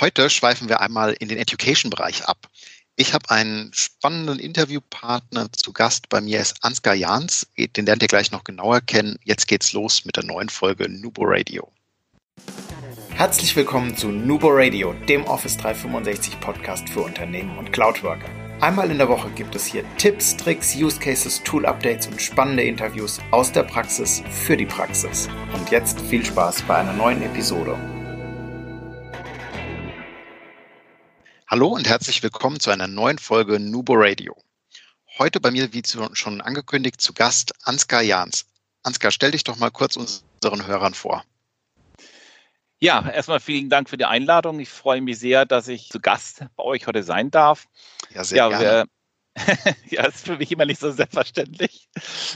Heute schweifen wir einmal in den Education-Bereich ab. Ich habe einen spannenden Interviewpartner zu Gast. Bei mir ist Ansgar Jans. Den lernt ihr gleich noch genauer kennen. Jetzt geht's los mit der neuen Folge Nubo Radio. Herzlich willkommen zu Nubo Radio, dem Office 365 Podcast für Unternehmen und Cloudworker. Einmal in der Woche gibt es hier Tipps, Tricks, Use Cases, Tool Updates und spannende Interviews aus der Praxis für die Praxis. Und jetzt viel Spaß bei einer neuen Episode. Hallo und herzlich willkommen zu einer neuen Folge Nubo Radio. Heute bei mir, wie schon angekündigt, zu Gast Ansgar Jans. Ansgar, stell dich doch mal kurz unseren Hörern vor. Ja, erstmal vielen Dank für die Einladung. Ich freue mich sehr, dass ich zu Gast bei euch heute sein darf. Ja, sehr ja, gerne. ja, ist für mich immer nicht so selbstverständlich.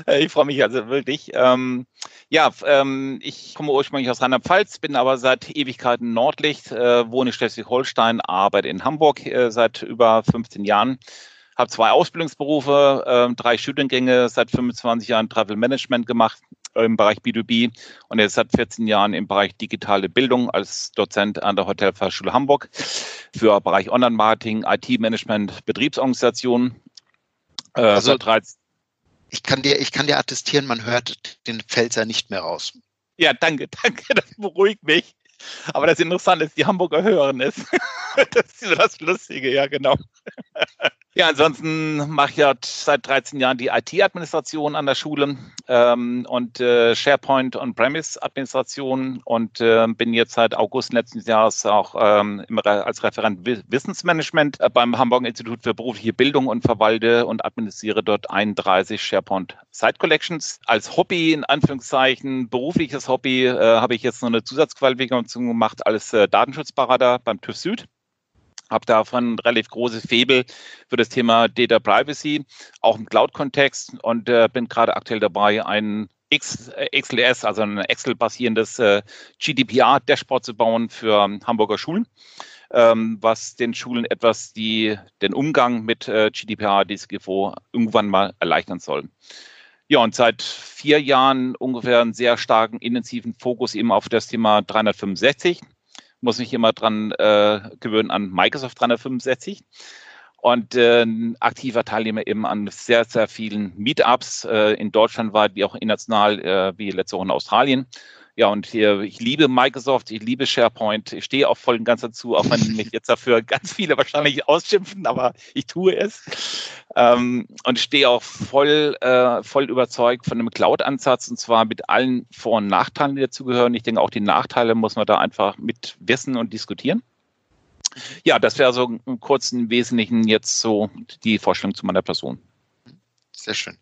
Äh, ich freue mich also wirklich. Ähm, ja, ähm, ich komme ursprünglich aus Rheinland-Pfalz, bin aber seit Ewigkeiten Nordlicht, äh, wohne in Schleswig-Holstein, arbeite in Hamburg äh, seit über 15 Jahren, habe zwei Ausbildungsberufe, äh, drei Studiengänge, seit 25 Jahren Travel Management gemacht im Bereich B2B und jetzt seit 14 Jahren im Bereich digitale Bildung als Dozent an der Hotelfachschule Hamburg für Bereich Online-Marketing, IT-Management, Betriebsorganisation äh, also, ich kann dir, ich kann dir attestieren, man hört den Pfälzer nicht mehr raus. Ja, danke, danke, das beruhigt mich. Aber das Interessante ist, die Hamburger hören es. das ist das Lustige, ja, genau. Ja, ansonsten mache ich ja seit 13 Jahren die IT-Administration an der Schule ähm, und äh, SharePoint und Premise-Administration und äh, bin jetzt seit August letzten Jahres auch ähm, als Referent Wissensmanagement äh, beim Hamburger Institut für berufliche Bildung und verwalte und administriere dort 31 SharePoint Site Collections. Als Hobby, in Anführungszeichen, berufliches Hobby, äh, habe ich jetzt noch eine Zusatzqualifikation gemacht als äh, Datenschutzberater beim TÜV Süd habe davon relativ großes Febel für das Thema Data Privacy, auch im Cloud-Kontext und äh, bin gerade aktuell dabei, ein X, äh, XLS, also ein Excel-basierendes äh, GDPR-Dashboard zu bauen für ähm, Hamburger Schulen, ähm, was den Schulen etwas die, den Umgang mit äh, GDPR, DSGVO irgendwann mal erleichtern soll. Ja, und seit vier Jahren ungefähr einen sehr starken, intensiven Fokus eben auf das Thema 365 muss mich immer dran äh, gewöhnen an Microsoft 365 und äh, aktiver Teilnehmer eben an sehr, sehr vielen Meetups äh, in Deutschland war, wie auch international, äh, wie letzte Woche in Australien. Ja, und hier, ich liebe Microsoft, ich liebe SharePoint, ich stehe auch voll und ganz dazu, auch wenn mich jetzt dafür ganz viele wahrscheinlich ausschimpfen, aber ich tue es. Ähm, und stehe auch voll, äh, voll überzeugt von einem Cloud-Ansatz und zwar mit allen Vor- und Nachteilen, die dazugehören. Ich denke, auch die Nachteile muss man da einfach mit wissen und diskutieren. Ja, das wäre so im kurzen Wesentlichen jetzt so die Vorstellung zu meiner Person. Sehr schön.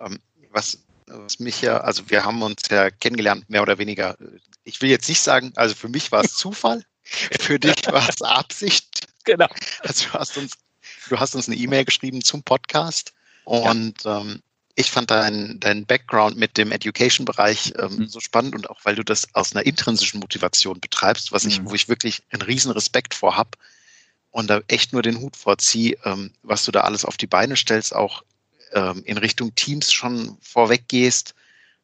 Ähm, was was mich ja, also wir haben uns ja kennengelernt, mehr oder weniger. Ich will jetzt nicht sagen, also für mich war es Zufall, für dich war es Absicht. Genau. Also du hast uns, du hast uns eine E-Mail geschrieben zum Podcast und ja. ähm, ich fand deinen dein Background mit dem Education-Bereich ähm, mhm. so spannend und auch weil du das aus einer intrinsischen Motivation betreibst, was ich, mhm. wo ich wirklich einen riesen Respekt vor habe und da echt nur den Hut vorziehe, ähm, was du da alles auf die Beine stellst, auch ähm, in Richtung Teams schon vorweg gehst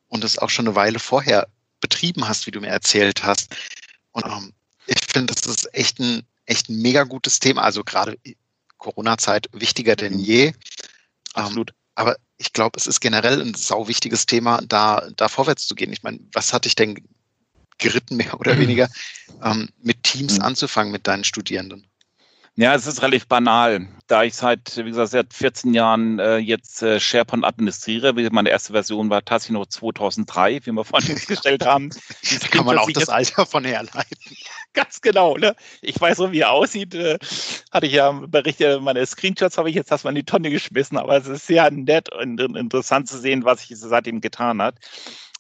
und es auch schon eine Weile vorher betrieben hast, wie du mir erzählt hast. Und ähm, ich finde, das ist echt ein, echt ein mega gutes Thema. Also gerade Corona-Zeit wichtiger denn je. Ähm, Absolut. Ähm, aber ich glaube, es ist generell ein sau wichtiges Thema, da, da vorwärts zu gehen. Ich meine, was hat dich denn geritten, mehr oder weniger, ähm, mit Teams mhm. anzufangen mit deinen Studierenden? Ja, es ist relativ banal. Da ich seit, wie gesagt, seit 14 Jahren äh, jetzt äh, SharePoint administriere, meine erste Version war tatsächlich noch 2003, wie wir vorhin festgestellt haben. Da kann man auch das Alter von herleiten. Ganz genau. Ne? Ich weiß so, wie er aussieht. Äh, hatte ich ja berichtet, meine Screenshots habe ich jetzt erstmal in die Tonne geschmissen, aber es ist sehr nett und interessant zu sehen, was sich seitdem getan hat.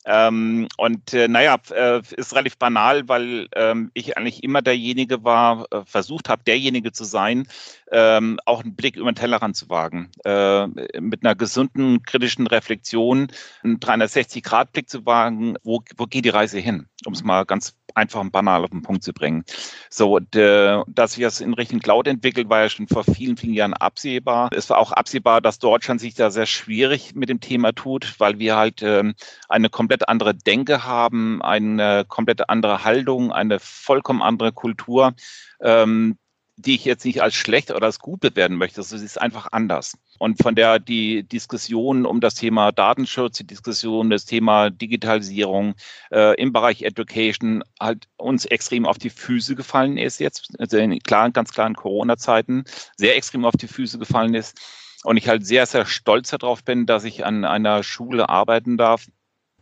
Ähm, und äh, naja, äh, ist relativ banal, weil ähm, ich eigentlich immer derjenige war, äh, versucht habe, derjenige zu sein, ähm, auch einen Blick über den Tellerrand zu wagen. Äh, mit einer gesunden, kritischen Reflexion, einen 360-Grad-Blick zu wagen, wo, wo geht die Reise hin? Um es mal ganz einfach und banal auf den Punkt zu bringen. So, und, äh, dass sich das in Richtung Cloud entwickelt, war ja schon vor vielen, vielen Jahren absehbar. Es war auch absehbar, dass Deutschland sich da sehr schwierig mit dem Thema tut, weil wir halt äh, eine komplett komplett andere Denke haben, eine komplett andere Haltung, eine vollkommen andere Kultur, ähm, die ich jetzt nicht als schlecht oder als gut bewerten möchte. Also sie ist einfach anders. Und von der die Diskussion um das Thema Datenschutz, die Diskussion das Thema Digitalisierung äh, im Bereich Education halt uns extrem auf die Füße gefallen ist jetzt, also in klaren, ganz klaren Corona-Zeiten, sehr extrem auf die Füße gefallen ist. Und ich halt sehr, sehr stolz darauf bin, dass ich an einer Schule arbeiten darf,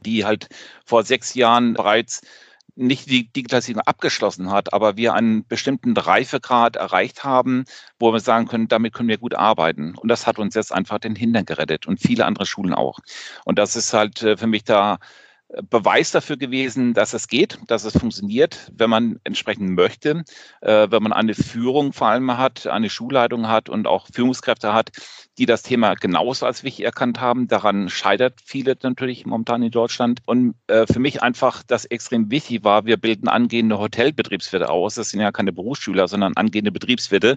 die halt vor sechs Jahren bereits nicht die Digitalisierung abgeschlossen hat, aber wir einen bestimmten Reifegrad erreicht haben, wo wir sagen können, damit können wir gut arbeiten. Und das hat uns jetzt einfach den Hintern gerettet und viele andere Schulen auch. Und das ist halt äh, für mich da Beweis dafür gewesen, dass es geht, dass es funktioniert, wenn man entsprechend möchte, äh, wenn man eine Führung vor allem hat, eine Schulleitung hat und auch Führungskräfte hat, die das Thema genauso als wichtig erkannt haben. Daran scheitert viele natürlich momentan in Deutschland. Und äh, für mich einfach das extrem wichtig war, wir bilden angehende Hotelbetriebswirte aus. Das sind ja keine Berufsschüler, sondern angehende Betriebswirte,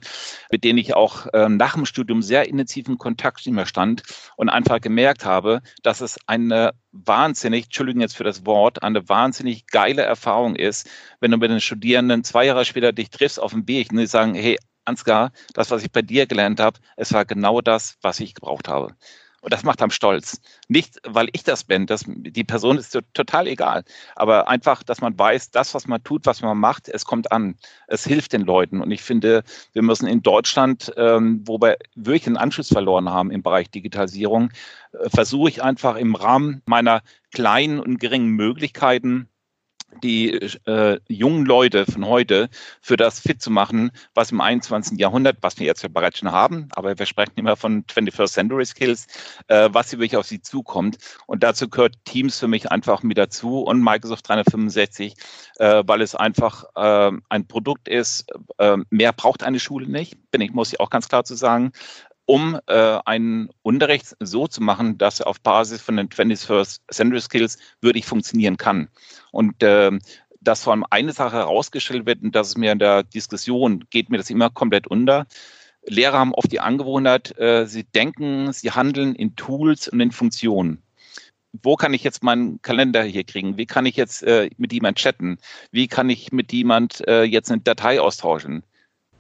mit denen ich auch äh, nach dem Studium sehr intensiven Kontakt immer stand und einfach gemerkt habe, dass es eine wahnsinnig, Entschuldigung jetzt für das Wort, eine wahnsinnig geile Erfahrung ist, wenn du mit den Studierenden zwei Jahre später dich triffst auf dem Weg und die sagen, hey, Ansgar, das, was ich bei dir gelernt habe, es war genau das, was ich gebraucht habe. Und das macht einem stolz. Nicht, weil ich das bin, das, die Person ist total egal. Aber einfach, dass man weiß, das, was man tut, was man macht, es kommt an. Es hilft den Leuten. Und ich finde, wir müssen in Deutschland, ähm, wo wir wirklich einen Anschluss verloren haben im Bereich Digitalisierung, äh, versuche ich einfach im Rahmen meiner kleinen und geringen Möglichkeiten, die äh, jungen Leute von heute für das fit zu machen, was im 21. Jahrhundert, was wir jetzt ja bereits schon haben, aber wir sprechen immer von 21st Century Skills, äh, was hier wirklich auf sie zukommt. Und dazu gehört Teams für mich einfach mit dazu und Microsoft 365, äh, weil es einfach äh, ein Produkt ist, äh, mehr braucht eine Schule nicht, bin ich, muss ich auch ganz klar zu sagen um äh, einen Unterricht so zu machen, dass er auf Basis von den 21st Century Skills wirklich funktionieren kann. Und äh, dass vor allem eine Sache herausgestellt wird, und das ist mir in der Diskussion, geht mir das immer komplett unter. Lehrer haben oft die Angewohnheit, äh, sie denken, sie handeln in Tools und in Funktionen wo kann ich jetzt meinen Kalender hier kriegen? Wie kann ich jetzt äh, mit jemand chatten? Wie kann ich mit jemand äh, jetzt eine Datei austauschen?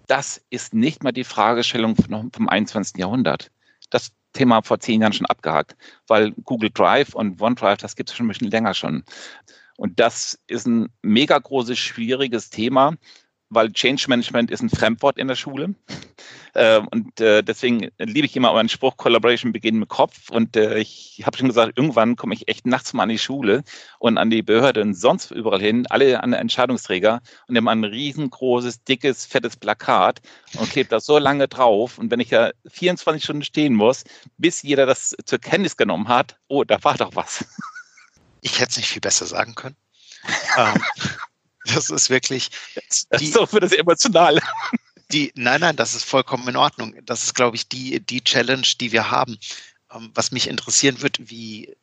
Das ist nicht mal die Fragestellung vom 21. Jahrhundert. Das Thema vor zehn Jahren schon abgehakt, weil Google Drive und OneDrive, das gibt es schon ein bisschen länger schon. Und das ist ein mega großes, schwieriges Thema, weil Change Management ist ein Fremdwort in der Schule. Äh, und äh, deswegen liebe ich immer meinen Spruch, Collaboration beginnt mit Kopf. Und äh, ich habe schon gesagt, irgendwann komme ich echt nachts mal an die Schule und an die Behörde und sonst überall hin, alle an Entscheidungsträger und nehme ein riesengroßes, dickes, fettes Plakat und klebe das so lange drauf. Und wenn ich ja 24 Stunden stehen muss, bis jeder das zur Kenntnis genommen hat, oh, da war doch was. Ich hätte es nicht viel besser sagen können. ähm, das ist wirklich. Das ist doch für das Emotionale. Die, nein, nein, das ist vollkommen in Ordnung. Das ist, glaube ich, die, die Challenge, die wir haben. Ähm, was mich interessieren wird, wie,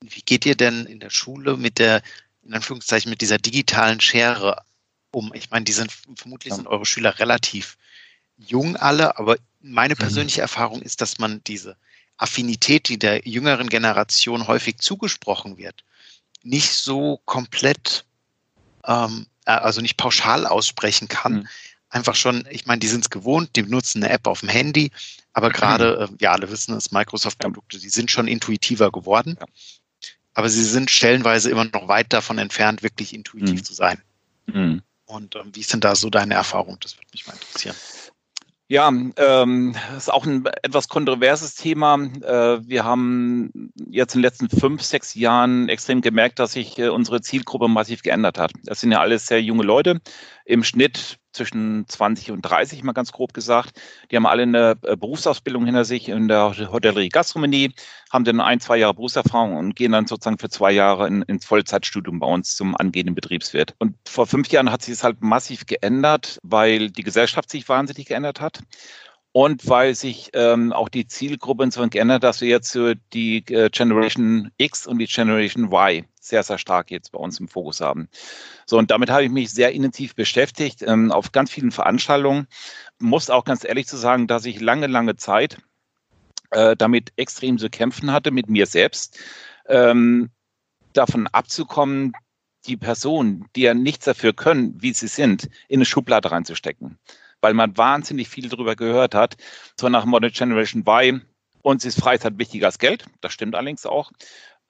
wie geht ihr denn in der Schule mit der, in Anführungszeichen, mit dieser digitalen Schere um? Ich meine, die sind vermutlich sind eure Schüler relativ jung alle, aber meine mhm. persönliche. Erfahrung ist, dass man diese Affinität, die der jüngeren Generation häufig zugesprochen wird, nicht so komplett ähm, äh, also nicht pauschal aussprechen kann. Mhm. Einfach schon, ich meine, die sind es gewohnt, die benutzen eine App auf dem Handy, aber mhm. gerade, äh, ja, alle wissen es, Microsoft-Produkte, die sind schon intuitiver geworden. Ja. Aber sie sind stellenweise immer noch weit davon entfernt, wirklich intuitiv mhm. zu sein. Mhm. Und ähm, wie ist denn da so deine Erfahrung? Das würde mich mal interessieren. Ja, ähm, ist auch ein etwas kontroverses Thema. Äh, wir haben jetzt in den letzten fünf, sechs Jahren extrem gemerkt, dass sich äh, unsere Zielgruppe massiv geändert hat. Das sind ja alles sehr junge Leute. Im Schnitt zwischen 20 und 30, mal ganz grob gesagt. Die haben alle eine äh, Berufsausbildung hinter sich in der Hotellerie Gastronomie, haben dann ein, zwei Jahre Berufserfahrung und gehen dann sozusagen für zwei Jahre in, ins Vollzeitstudium bei uns zum angehenden Betriebswirt. Und vor fünf Jahren hat sich es halt massiv geändert, weil die Gesellschaft sich wahnsinnig geändert hat und weil sich ähm, auch die Zielgruppe insofern geändert, dass wir jetzt so die äh, Generation X und die Generation Y sehr, sehr stark jetzt bei uns im Fokus haben. So, und damit habe ich mich sehr intensiv beschäftigt, ähm, auf ganz vielen Veranstaltungen. Muss auch ganz ehrlich zu sagen, dass ich lange, lange Zeit äh, damit extrem zu kämpfen hatte, mit mir selbst. Ähm, davon abzukommen, die Personen, die ja nichts dafür können, wie sie sind, in eine Schublade reinzustecken. Weil man wahnsinnig viel darüber gehört hat, so nach Modern Generation Y, uns ist Freizeit wichtiger als Geld. Das stimmt allerdings auch.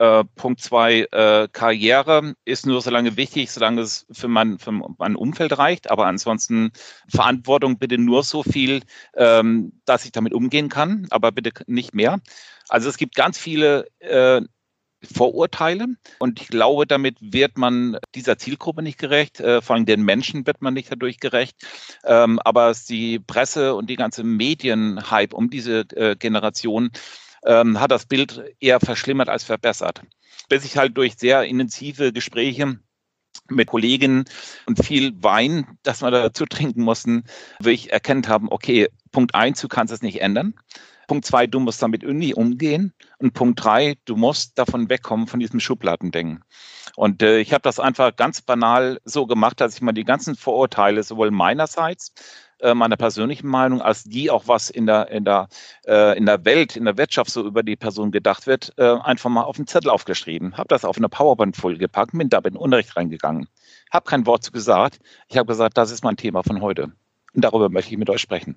Äh, Punkt zwei, äh, Karriere ist nur so lange wichtig, solange es für mein, für mein Umfeld reicht. Aber ansonsten Verantwortung bitte nur so viel, ähm, dass ich damit umgehen kann, aber bitte nicht mehr. Also es gibt ganz viele äh, Vorurteile. Und ich glaube, damit wird man dieser Zielgruppe nicht gerecht, äh, vor allem den Menschen wird man nicht dadurch gerecht. Ähm, aber die Presse und die ganze Medienhype um diese äh, Generation ähm, hat das Bild eher verschlimmert als verbessert. Bis ich halt durch sehr intensive Gespräche mit Kolleginnen und viel Wein, das wir dazu trinken mussten, wirklich erkennt haben, okay, Punkt eins, du kannst es nicht ändern. Punkt zwei, du musst damit irgendwie umgehen. Und Punkt drei, du musst davon wegkommen, von diesem Schubladendenken. Und äh, ich habe das einfach ganz banal so gemacht, dass ich mal die ganzen Vorurteile sowohl meinerseits, äh, meiner persönlichen Meinung, als die auch was in der, in der, äh, in der Welt, in der Wirtschaft so über die Person gedacht wird, äh, einfach mal auf den Zettel aufgeschrieben. Habe das auf eine PowerPoint-Folie gepackt, bin da in Unterricht reingegangen. Habe kein Wort zu gesagt. Ich habe gesagt, das ist mein Thema von heute. Und darüber möchte ich mit euch sprechen.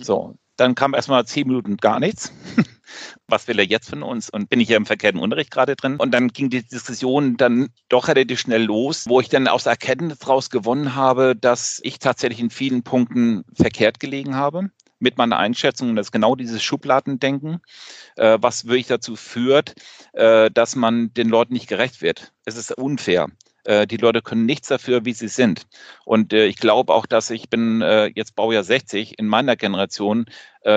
So, dann kam erstmal zehn Minuten gar nichts. Was will er jetzt von uns? Und bin ich ja im verkehrten Unterricht gerade drin. Und dann ging die Diskussion dann doch relativ schnell los, wo ich dann aus Erkenntnis daraus gewonnen habe, dass ich tatsächlich in vielen Punkten verkehrt gelegen habe mit meiner Einschätzung, das ist genau dieses Schubladendenken, äh, was wirklich dazu führt, äh, dass man den Leuten nicht gerecht wird. Es ist unfair. Äh, die Leute können nichts dafür, wie sie sind. Und äh, ich glaube auch, dass ich bin äh, jetzt Baujahr 60 in meiner Generation.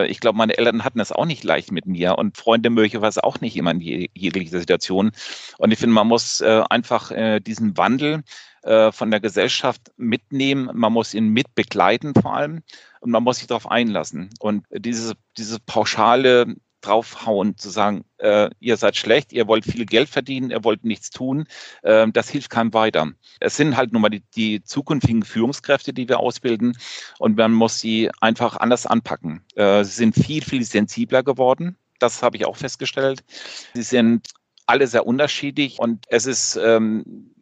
Ich glaube, meine Eltern hatten das auch nicht leicht mit mir und Freunde möglicherweise auch nicht immer in jeglicher Situation. Und ich finde, man muss einfach diesen Wandel von der Gesellschaft mitnehmen. Man muss ihn mitbegleiten vor allem und man muss sich darauf einlassen. Und dieses, dieses pauschale draufhauen, zu sagen, äh, ihr seid schlecht, ihr wollt viel Geld verdienen, ihr wollt nichts tun, äh, das hilft keinem weiter. Es sind halt nun mal die, die zukünftigen Führungskräfte, die wir ausbilden und man muss sie einfach anders anpacken. Äh, sie sind viel, viel sensibler geworden. Das habe ich auch festgestellt. Sie sind alle sehr unterschiedlich und es ist ähm,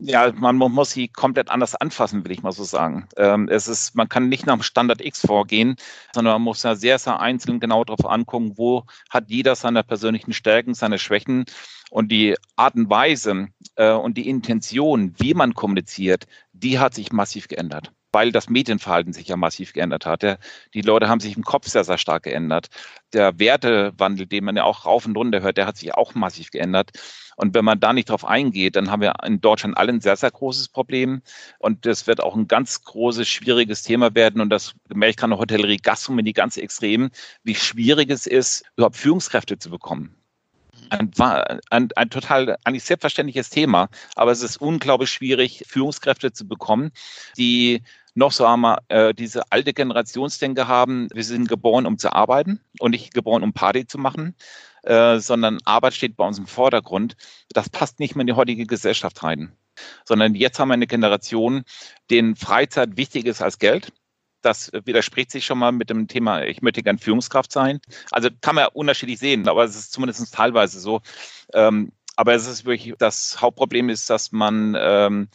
ja, man muss sie komplett anders anfassen, will ich mal so sagen. Ähm, es ist, man kann nicht nach dem Standard X vorgehen, sondern man muss ja sehr, sehr einzeln genau darauf angucken, wo hat jeder seine persönlichen Stärken, seine Schwächen und die Art und Weise äh, und die Intention, wie man kommuniziert, die hat sich massiv geändert weil das Medienverhalten sich ja massiv geändert hat. Die Leute haben sich im Kopf sehr, sehr stark geändert. Der Wertewandel, den man ja auch rauf und runter hört, der hat sich auch massiv geändert. Und wenn man da nicht drauf eingeht, dann haben wir in Deutschland alle ein sehr, sehr großes Problem. Und das wird auch ein ganz großes, schwieriges Thema werden. Und das merke ich gerade Hotellerie, Gastronomie ganz extrem, wie schwierig es ist, überhaupt Führungskräfte zu bekommen. Ein, ein, ein, total eigentlich selbstverständliches Thema, aber es ist unglaublich schwierig, Führungskräfte zu bekommen, die noch so einmal äh, diese alte Generationsdenke haben, wir sind geboren, um zu arbeiten und nicht geboren, um Party zu machen. Äh, sondern Arbeit steht bei uns im Vordergrund. Das passt nicht mehr in die heutige Gesellschaft rein. Sondern jetzt haben wir eine Generation, denen Freizeit wichtig ist als Geld. Das widerspricht sich schon mal mit dem Thema, ich möchte gern Führungskraft sein. Also kann man unterschiedlich sehen, aber es ist zumindest teilweise so. Ähm, aber es ist wirklich, das Hauptproblem ist, dass man ähm,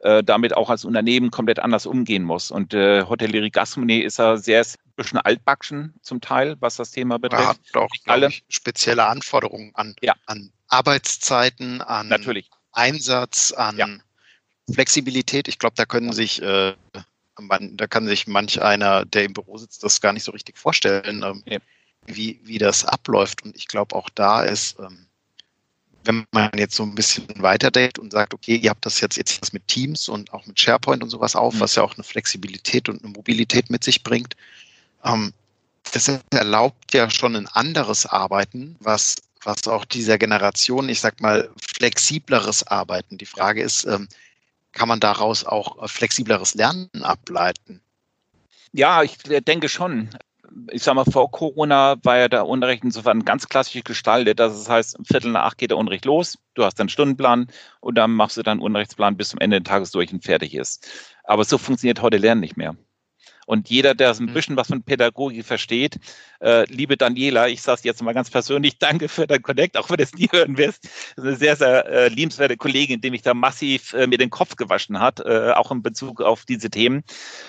äh, damit auch als Unternehmen komplett anders umgehen muss. Und äh, Hotellerie Gastronomie ist ja sehr bisschen altbacken zum Teil, was das Thema betrifft. Er hat auch alle spezielle Anforderungen an, ja. an Arbeitszeiten, an Natürlich. Einsatz, an ja. Flexibilität. Ich glaube, da können sich äh, man, da kann sich manch einer, der im Büro sitzt, das gar nicht so richtig vorstellen, ähm, ja. wie, wie das abläuft. Und ich glaube, auch da ist ähm, wenn man jetzt so ein bisschen weiterdenkt und sagt, okay, ihr habt das jetzt, jetzt mit Teams und auch mit SharePoint und sowas auf, mhm. was ja auch eine Flexibilität und eine Mobilität mit sich bringt, ähm, das erlaubt ja schon ein anderes Arbeiten, was, was auch dieser Generation, ich sag mal, flexibleres Arbeiten. Die Frage ist, ähm, kann man daraus auch flexibleres Lernen ableiten? Ja, ich denke schon ich sag mal, vor Corona war ja der Unterricht insofern ganz klassisch gestaltet. Das heißt, um Viertel nach acht geht der Unterricht los, du hast einen Stundenplan und dann machst du deinen Unterrichtsplan bis zum Ende des Tages durch und fertig ist. Aber so funktioniert heute Lernen nicht mehr. Und jeder, der ein mhm. bisschen was von Pädagogik versteht, äh, liebe Daniela, ich sage jetzt mal ganz persönlich, danke für dein Connect, auch wenn du es nie hören wirst. Das ist eine sehr, sehr äh, liebenswerte Kollegin, die mich da massiv äh, mir den Kopf gewaschen hat, äh, auch in Bezug auf diese Themen.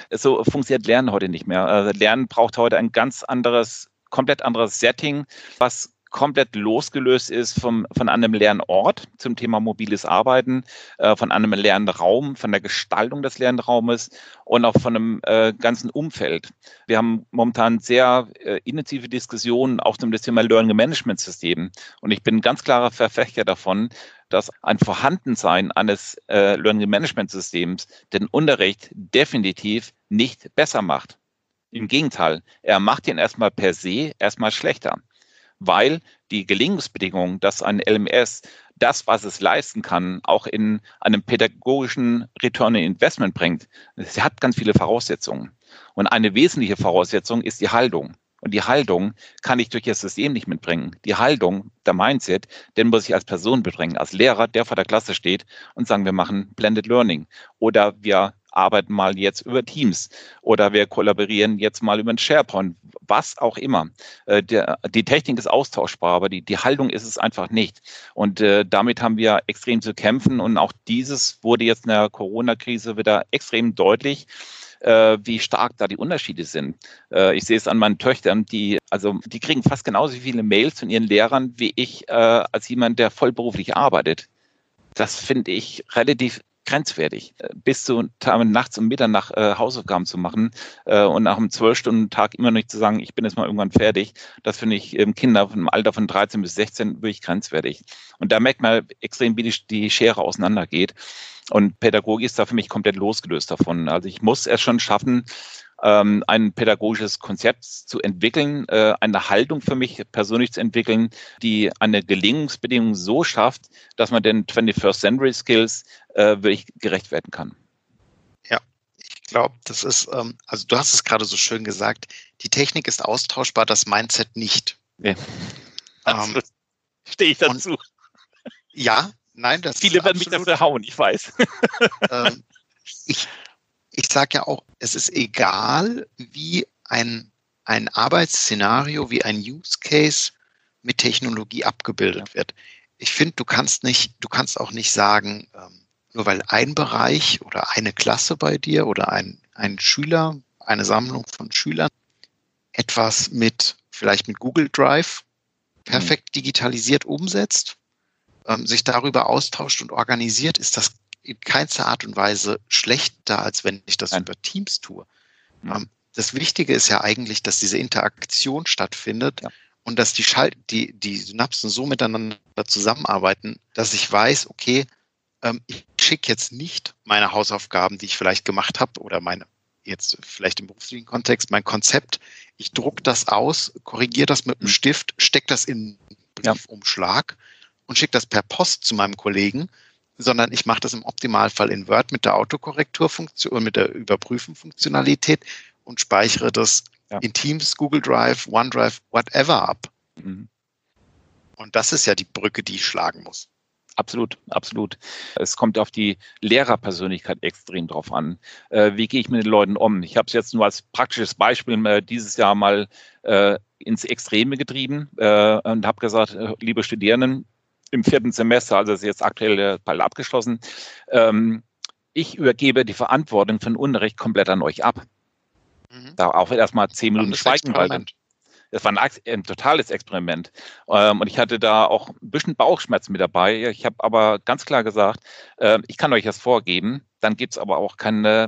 So funktioniert Lernen heute nicht mehr. Also Lernen braucht heute ein ganz anderes, komplett anderes Setting, was komplett losgelöst ist vom, von einem Lernort zum Thema mobiles Arbeiten, äh, von einem Lernraum, von der Gestaltung des Lernraumes und auch von einem äh, ganzen Umfeld. Wir haben momentan sehr äh, intensive Diskussionen auch zum Thema Learning Management System. Und ich bin ein ganz klarer Verfechter davon, dass ein Vorhandensein eines äh, Learning Management Systems den Unterricht definitiv nicht besser macht. Im Gegenteil, er macht ihn erstmal per se erstmal schlechter weil die Gelingensbedingungen, dass ein LMS das, was es leisten kann, auch in einem pädagogischen Return on Investment bringt. Es hat ganz viele Voraussetzungen. Und eine wesentliche Voraussetzung ist die Haltung. Und die Haltung kann ich durch das System nicht mitbringen. Die Haltung, der Mindset, den muss ich als Person mitbringen, als Lehrer, der vor der Klasse steht und sagen, wir machen Blended Learning oder wir arbeiten mal jetzt über Teams oder wir kollaborieren jetzt mal über ein SharePoint, was auch immer. Äh, der, die Technik ist austauschbar, aber die, die Haltung ist es einfach nicht. Und äh, damit haben wir extrem zu kämpfen und auch dieses wurde jetzt in der Corona-Krise wieder extrem deutlich äh, wie stark da die Unterschiede sind. Äh, ich sehe es an meinen Töchtern, die, also die kriegen fast genauso viele Mails von ihren Lehrern wie ich äh, als jemand, der vollberuflich arbeitet. Das finde ich relativ grenzwertig. Äh, bis zu nachts um Mitternacht äh, Hausaufgaben zu machen äh, und nach einem Zwölf-Stunden-Tag immer noch nicht zu sagen, ich bin jetzt mal irgendwann fertig, das finde ich ähm, Kinder im Alter von 13 bis 16 wirklich grenzwertig. Und da merkt man extrem, wie die, die Schere auseinandergeht. Und Pädagogik ist da für mich komplett losgelöst davon. Also ich muss es schon schaffen, ähm, ein pädagogisches Konzept zu entwickeln, äh, eine Haltung für mich persönlich zu entwickeln, die eine Gelingensbedingung so schafft, dass man den 21st Century Skills äh, wirklich gerecht werden kann. Ja, ich glaube, das ist, ähm, also du hast es gerade so schön gesagt, die Technik ist austauschbar, das Mindset nicht. Ja. Ähm, Stehe ich dazu. Und, ja, nein, das Viele werden mich dafür hauen, ich weiß. Ähm, ich, ich sage ja auch, es ist egal, wie ein, ein Arbeitsszenario, wie ein Use Case mit Technologie abgebildet wird. Ich finde, du kannst nicht, du kannst auch nicht sagen, ähm, nur weil ein Bereich oder eine Klasse bei dir oder ein, ein Schüler, eine Sammlung von Schülern etwas mit, vielleicht mit Google Drive perfekt digitalisiert umsetzt, ähm, sich darüber austauscht und organisiert, ist das in keinster Art und Weise schlechter, als wenn ich das Nein. über Teams tue. Mhm. Das Wichtige ist ja eigentlich, dass diese Interaktion stattfindet ja. und dass die, Schalt die, die Synapsen so miteinander zusammenarbeiten, dass ich weiß, okay, ähm, ich schicke jetzt nicht meine Hausaufgaben, die ich vielleicht gemacht habe oder meine jetzt vielleicht im beruflichen Kontext mein Konzept. Ich druck das aus, korrigiere das mit einem mhm. Stift, stecke das in einen Briefumschlag ja. und schicke das per Post zu meinem Kollegen sondern ich mache das im Optimalfall in Word mit der Autokorrekturfunktion, mit der Überprüfenfunktionalität und speichere das ja. in Teams, Google Drive, OneDrive, whatever ab. Mhm. Und das ist ja die Brücke, die ich schlagen muss. Absolut, absolut. Es kommt auf die Lehrerpersönlichkeit extrem drauf an. Äh, wie gehe ich mit den Leuten um? Ich habe es jetzt nur als praktisches Beispiel äh, dieses Jahr mal äh, ins Extreme getrieben äh, und habe gesagt, äh, liebe Studierenden, im vierten Semester, also ist jetzt aktuell bald abgeschlossen. Ähm, ich übergebe die Verantwortung für den Unterricht komplett an euch ab. Mhm. Da auch erstmal zehn Minuten schweigen, weil das war ein, ein totales Experiment. Ähm, und ich hatte da auch ein bisschen Bauchschmerzen mit dabei. Ich habe aber ganz klar gesagt, äh, ich kann euch das vorgeben, dann gibt es aber auch keine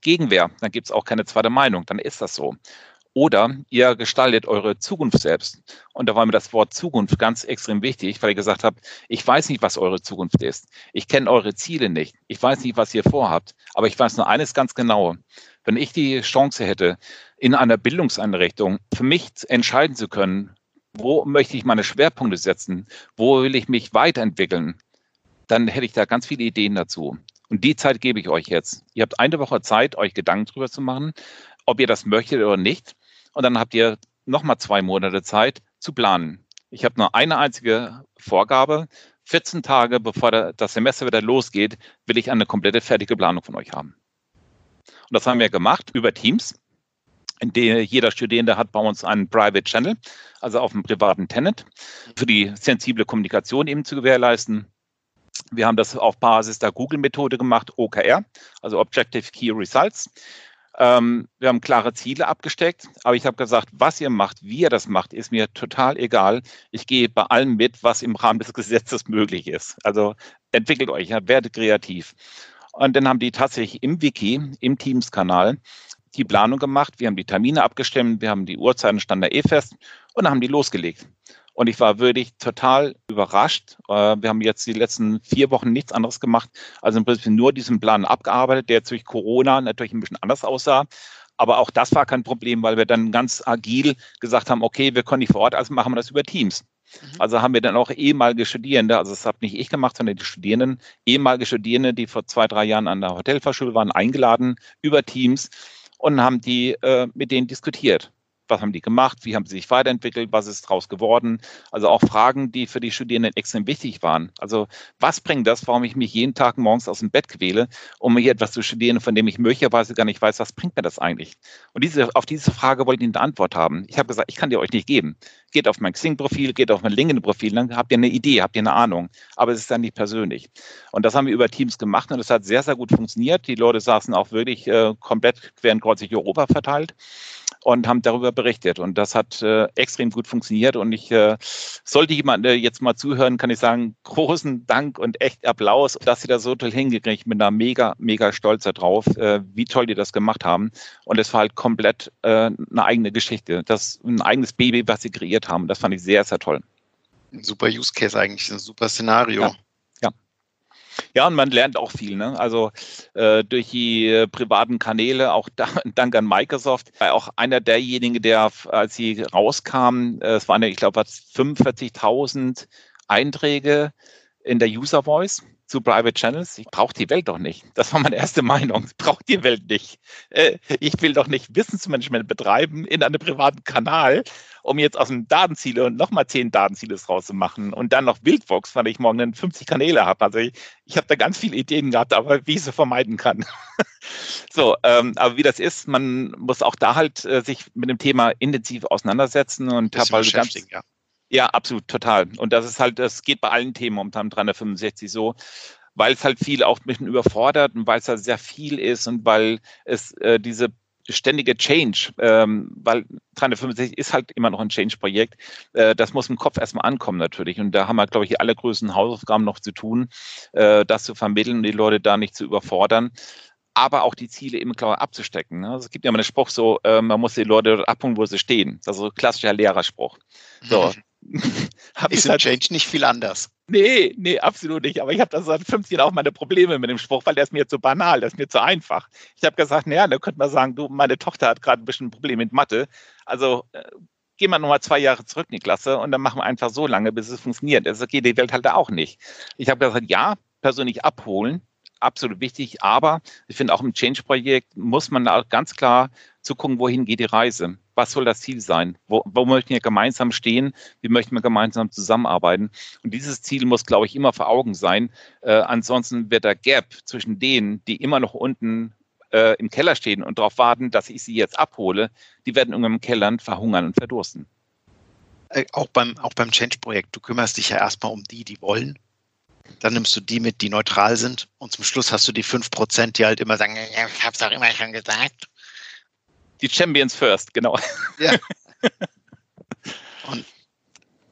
Gegenwehr, dann gibt es auch keine zweite Meinung, dann ist das so. Oder ihr gestaltet eure Zukunft selbst. Und da war mir das Wort Zukunft ganz extrem wichtig, weil ich gesagt habe, ich weiß nicht, was eure Zukunft ist. Ich kenne eure Ziele nicht. Ich weiß nicht, was ihr vorhabt. Aber ich weiß nur eines ganz genau. Wenn ich die Chance hätte, in einer Bildungseinrichtung für mich entscheiden zu können, wo möchte ich meine Schwerpunkte setzen, wo will ich mich weiterentwickeln, dann hätte ich da ganz viele Ideen dazu. Und die Zeit gebe ich euch jetzt. Ihr habt eine Woche Zeit, euch Gedanken drüber zu machen, ob ihr das möchtet oder nicht. Und dann habt ihr nochmal zwei Monate Zeit zu planen. Ich habe nur eine einzige Vorgabe. 14 Tage bevor das Semester wieder losgeht, will ich eine komplette fertige Planung von euch haben. Und das haben wir gemacht über Teams. in der jeder Studierende hat bei uns einen Private Channel, also auf einem privaten Tenant, für die sensible Kommunikation eben zu gewährleisten. Wir haben das auf Basis der Google-Methode gemacht, OKR, also Objective Key Results. Ähm, wir haben klare Ziele abgesteckt, aber ich habe gesagt, was ihr macht, wie ihr das macht, ist mir total egal. Ich gehe bei allem mit, was im Rahmen des Gesetzes möglich ist. Also entwickelt euch, werdet kreativ. Und dann haben die tatsächlich im Wiki, im Teams-Kanal, die Planung gemacht, wir haben die Termine abgestimmt, wir haben die Uhrzeiten, stand da eh fest und dann haben die losgelegt. Und ich war wirklich total überrascht. Äh, wir haben jetzt die letzten vier Wochen nichts anderes gemacht, also im Prinzip nur diesen Plan abgearbeitet, der durch Corona natürlich ein bisschen anders aussah. Aber auch das war kein Problem, weil wir dann ganz agil gesagt haben, okay, wir können nicht vor Ort, also machen wir das über Teams. Mhm. Also haben wir dann auch ehemalige Studierende, also das habe nicht ich gemacht, sondern die Studierenden, ehemalige Studierende, die vor zwei, drei Jahren an der Hotelfachschule waren, eingeladen über Teams und haben die äh, mit denen diskutiert was haben die gemacht, wie haben sie sich weiterentwickelt, was ist daraus geworden. Also auch Fragen, die für die Studierenden extrem wichtig waren. Also was bringt das, warum ich mich jeden Tag morgens aus dem Bett quäle, um hier etwas zu studieren, von dem ich möglicherweise gar nicht weiß, was bringt mir das eigentlich? Und diese, auf diese Frage wollte ich eine Antwort haben. Ich habe gesagt, ich kann dir euch nicht geben. Geht auf mein Xing-Profil, geht auf mein LinkedIn-Profil, dann habt ihr eine Idee, habt ihr eine Ahnung. Aber es ist dann nicht persönlich. Und das haben wir über Teams gemacht und es hat sehr, sehr gut funktioniert. Die Leute saßen auch wirklich äh, komplett quer in kreuzig Europa verteilt und haben darüber berichtet. Und das hat äh, extrem gut funktioniert. Und ich äh, sollte jemand äh, jetzt mal zuhören, kann ich sagen, großen Dank und echt Applaus, dass sie das so toll hingekriegt. Ich bin da mega, mega stolz darauf, äh, wie toll die das gemacht haben. Und es war halt komplett äh, eine eigene Geschichte. Das ein eigenes Baby, was sie kreiert haben. Das fand ich sehr, sehr toll. Ein super Use Case eigentlich, ein super Szenario. Ja. Ja, und man lernt auch viel. Ne? Also äh, durch die äh, privaten Kanäle, auch da, dank an Microsoft, war auch einer derjenigen, der, als sie rauskamen, äh, es waren ja, ich glaube, 45.000 Einträge in der User Voice zu Private Channels. Ich brauche die Welt doch nicht. Das war meine erste Meinung. Ich brauche die Welt nicht. Äh, ich will doch nicht Wissensmanagement betreiben in einem privaten Kanal, um jetzt aus dem Datenziele und nochmal zehn Datenziele draus zu machen und dann noch Wildbox, weil ich morgen dann 50 Kanäle habe. Also ich, ich habe da ganz viele Ideen gehabt, aber wie ich sie vermeiden kann. so, ähm, aber wie das ist, man muss auch da halt äh, sich mit dem Thema intensiv auseinandersetzen und habe halt ganz, ja ja, absolut, total. Und das ist halt, das geht bei allen Themen momentan 365 so, weil es halt viel auch ein bisschen überfordert und weil es halt sehr viel ist und weil es äh, diese ständige Change, ähm, weil 365 ist halt immer noch ein Change-Projekt. Äh, das muss im Kopf erstmal ankommen natürlich. Und da haben wir, glaube ich, alle größten Hausaufgaben noch zu tun, äh, das zu vermitteln und die Leute da nicht zu überfordern aber auch die Ziele eben klar abzustecken. Ne? Also es gibt ja immer einen Spruch so, äh, man muss die Leute dort abholen, wo sie stehen. Das ist so ein klassischer Lehrerspruch. So, ist im halt, Change nicht viel anders. Nee, nee, absolut nicht. Aber ich habe da seit 15 Jahren auch meine Probleme mit dem Spruch, weil der ist mir zu banal, der ist mir zu einfach. Ich habe gesagt, naja, da könnte man sagen, du, meine Tochter hat gerade ein bisschen ein Problem mit Mathe. Also äh, gehen wir nochmal zwei Jahre zurück in die Klasse und dann machen wir einfach so lange, bis es funktioniert. Das geht die Welt halt auch nicht. Ich habe gesagt, ja, persönlich abholen, absolut wichtig, aber ich finde auch im Change-Projekt muss man auch ganz klar zugucken, wohin geht die Reise was soll das Ziel sein? Wo, wo möchten wir gemeinsam stehen? Wie möchten wir gemeinsam zusammenarbeiten? Und dieses Ziel muss, glaube ich, immer vor Augen sein. Äh, ansonsten wird der Gap zwischen denen, die immer noch unten äh, im Keller stehen und darauf warten, dass ich sie jetzt abhole, die werden irgendwann im Keller verhungern und verdursten. Äh, auch beim, auch beim Change-Projekt, du kümmerst dich ja erstmal um die, die wollen. Dann nimmst du die mit, die neutral sind. Und zum Schluss hast du die 5%, die halt immer sagen, ich habe es auch immer schon gesagt. Die Champions First, genau. Ja. Und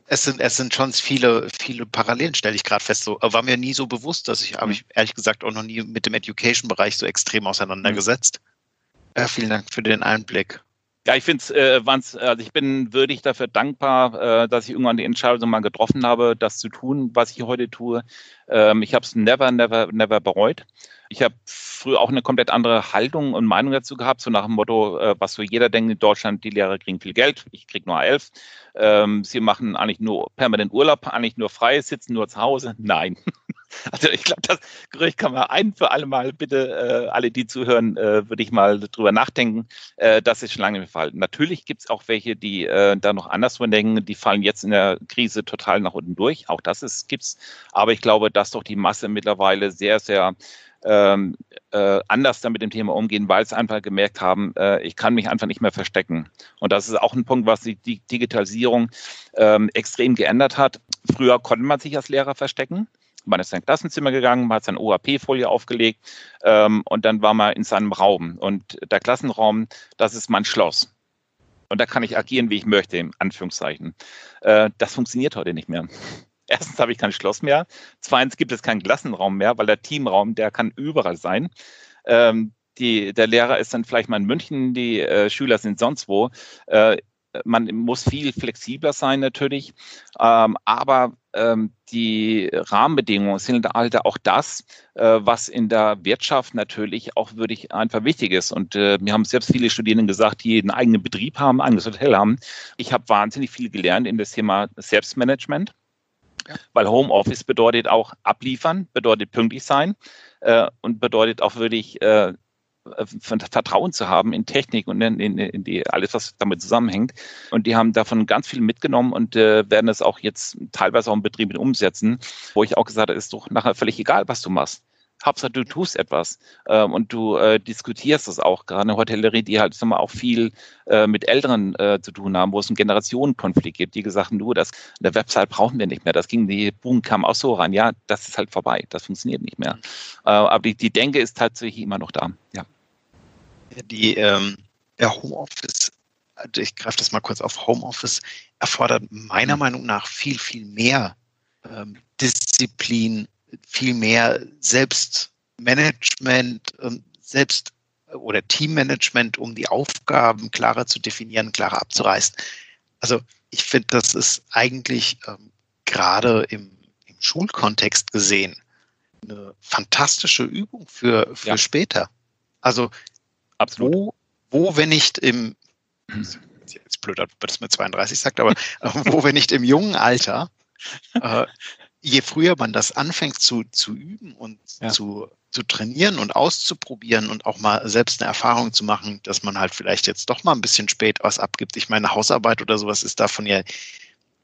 es sind, es sind schon viele, viele Parallelen, stelle ich gerade fest. So, war mir nie so bewusst, dass ich, mhm. habe ich ehrlich gesagt auch noch nie mit dem Education-Bereich so extrem auseinandergesetzt. Mhm. Äh, vielen Dank für den Einblick. Ja, ich finde es, äh, also ich bin würdig dafür dankbar, äh, dass ich irgendwann die Entscheidung mal getroffen habe, das zu tun, was ich heute tue. Ähm, ich habe es never, never, never bereut. Ich habe früher auch eine komplett andere Haltung und Meinung dazu gehabt, so nach dem Motto, äh, was so jeder denkt in Deutschland, die Lehrer kriegen viel Geld, ich kriege nur elf. Ähm, sie machen eigentlich nur permanent Urlaub, eigentlich nur frei, sitzen nur zu Hause. Nein. Also ich glaube, das Gerücht kann man ein für alle Mal, bitte äh, alle, die zuhören, äh, würde ich mal drüber nachdenken. Äh, das ist schon lange der Fall. Natürlich gibt es auch welche, die äh, da noch anderswo denken, die fallen jetzt in der Krise total nach unten durch. Auch das ist, gibt's. Aber ich glaube, dass doch die Masse mittlerweile sehr, sehr ähm, äh, anders damit dem Thema umgehen, weil sie einfach gemerkt haben, äh, ich kann mich einfach nicht mehr verstecken. Und das ist auch ein Punkt, was die, die Digitalisierung ähm, extrem geändert hat. Früher konnte man sich als Lehrer verstecken. Man ist in sein Klassenzimmer gegangen, man hat seine OAP-Folie aufgelegt ähm, und dann war man in seinem Raum. Und der Klassenraum, das ist mein Schloss. Und da kann ich agieren, wie ich möchte, in Anführungszeichen. Äh, das funktioniert heute nicht mehr. Erstens habe ich kein Schloss mehr. Zweitens gibt es keinen Klassenraum mehr, weil der Teamraum, der kann überall sein. Ähm, die, der Lehrer ist dann vielleicht mal in München, die äh, Schüler sind sonst wo. Äh, man muss viel flexibler sein natürlich, ähm, aber ähm, die Rahmenbedingungen sind halt auch das, äh, was in der Wirtschaft natürlich auch wirklich einfach wichtig ist. Und äh, mir haben selbst viele Studierenden gesagt, die einen eigenen Betrieb haben, ein eigenes Hotel haben. Ich habe wahnsinnig viel gelernt in das Thema Selbstmanagement. Ja. Weil Homeoffice bedeutet auch abliefern, bedeutet pünktlich sein äh, und bedeutet auch wirklich äh, Vertrauen zu haben in Technik und in, in, in, die alles, was damit zusammenhängt. Und die haben davon ganz viel mitgenommen und äh, werden es auch jetzt teilweise auch im Betrieb umsetzen, wo ich auch gesagt habe, ist doch nachher völlig egal, was du machst. Hauptsache, du tust etwas ähm, und du äh, diskutierst das auch. Gerade eine Hotellerie, die halt wir, auch viel äh, mit Älteren äh, zu tun haben, wo es einen Generationenkonflikt gibt, die gesagt haben, du, das, der Website brauchen wir nicht mehr. Das ging, die Boom kam auch so ran. Ja, das ist halt vorbei. Das funktioniert nicht mehr. Äh, aber die, die Denke ist tatsächlich immer noch da. Ja. Die ähm, ja, Homeoffice, also ich greife das mal kurz auf, Homeoffice erfordert meiner hm. Meinung nach viel, viel mehr ähm, Disziplin, viel mehr Selbstmanagement, ähm, Selbst- oder Teammanagement, um die Aufgaben klarer zu definieren, klarer abzureißen. Also ich finde, das ist eigentlich ähm, gerade im, im, Schulkontext gesehen eine fantastische Übung für, für ja. später. Also Absolut. Wo, wo, wenn nicht im, jetzt blöd, ob das mit 32 sagt, aber wo, wenn nicht im jungen Alter, äh, je früher man das anfängt zu, zu üben und ja. zu, zu trainieren und auszuprobieren und auch mal selbst eine Erfahrung zu machen, dass man halt vielleicht jetzt doch mal ein bisschen spät was abgibt. Ich meine, Hausarbeit oder sowas ist davon ja,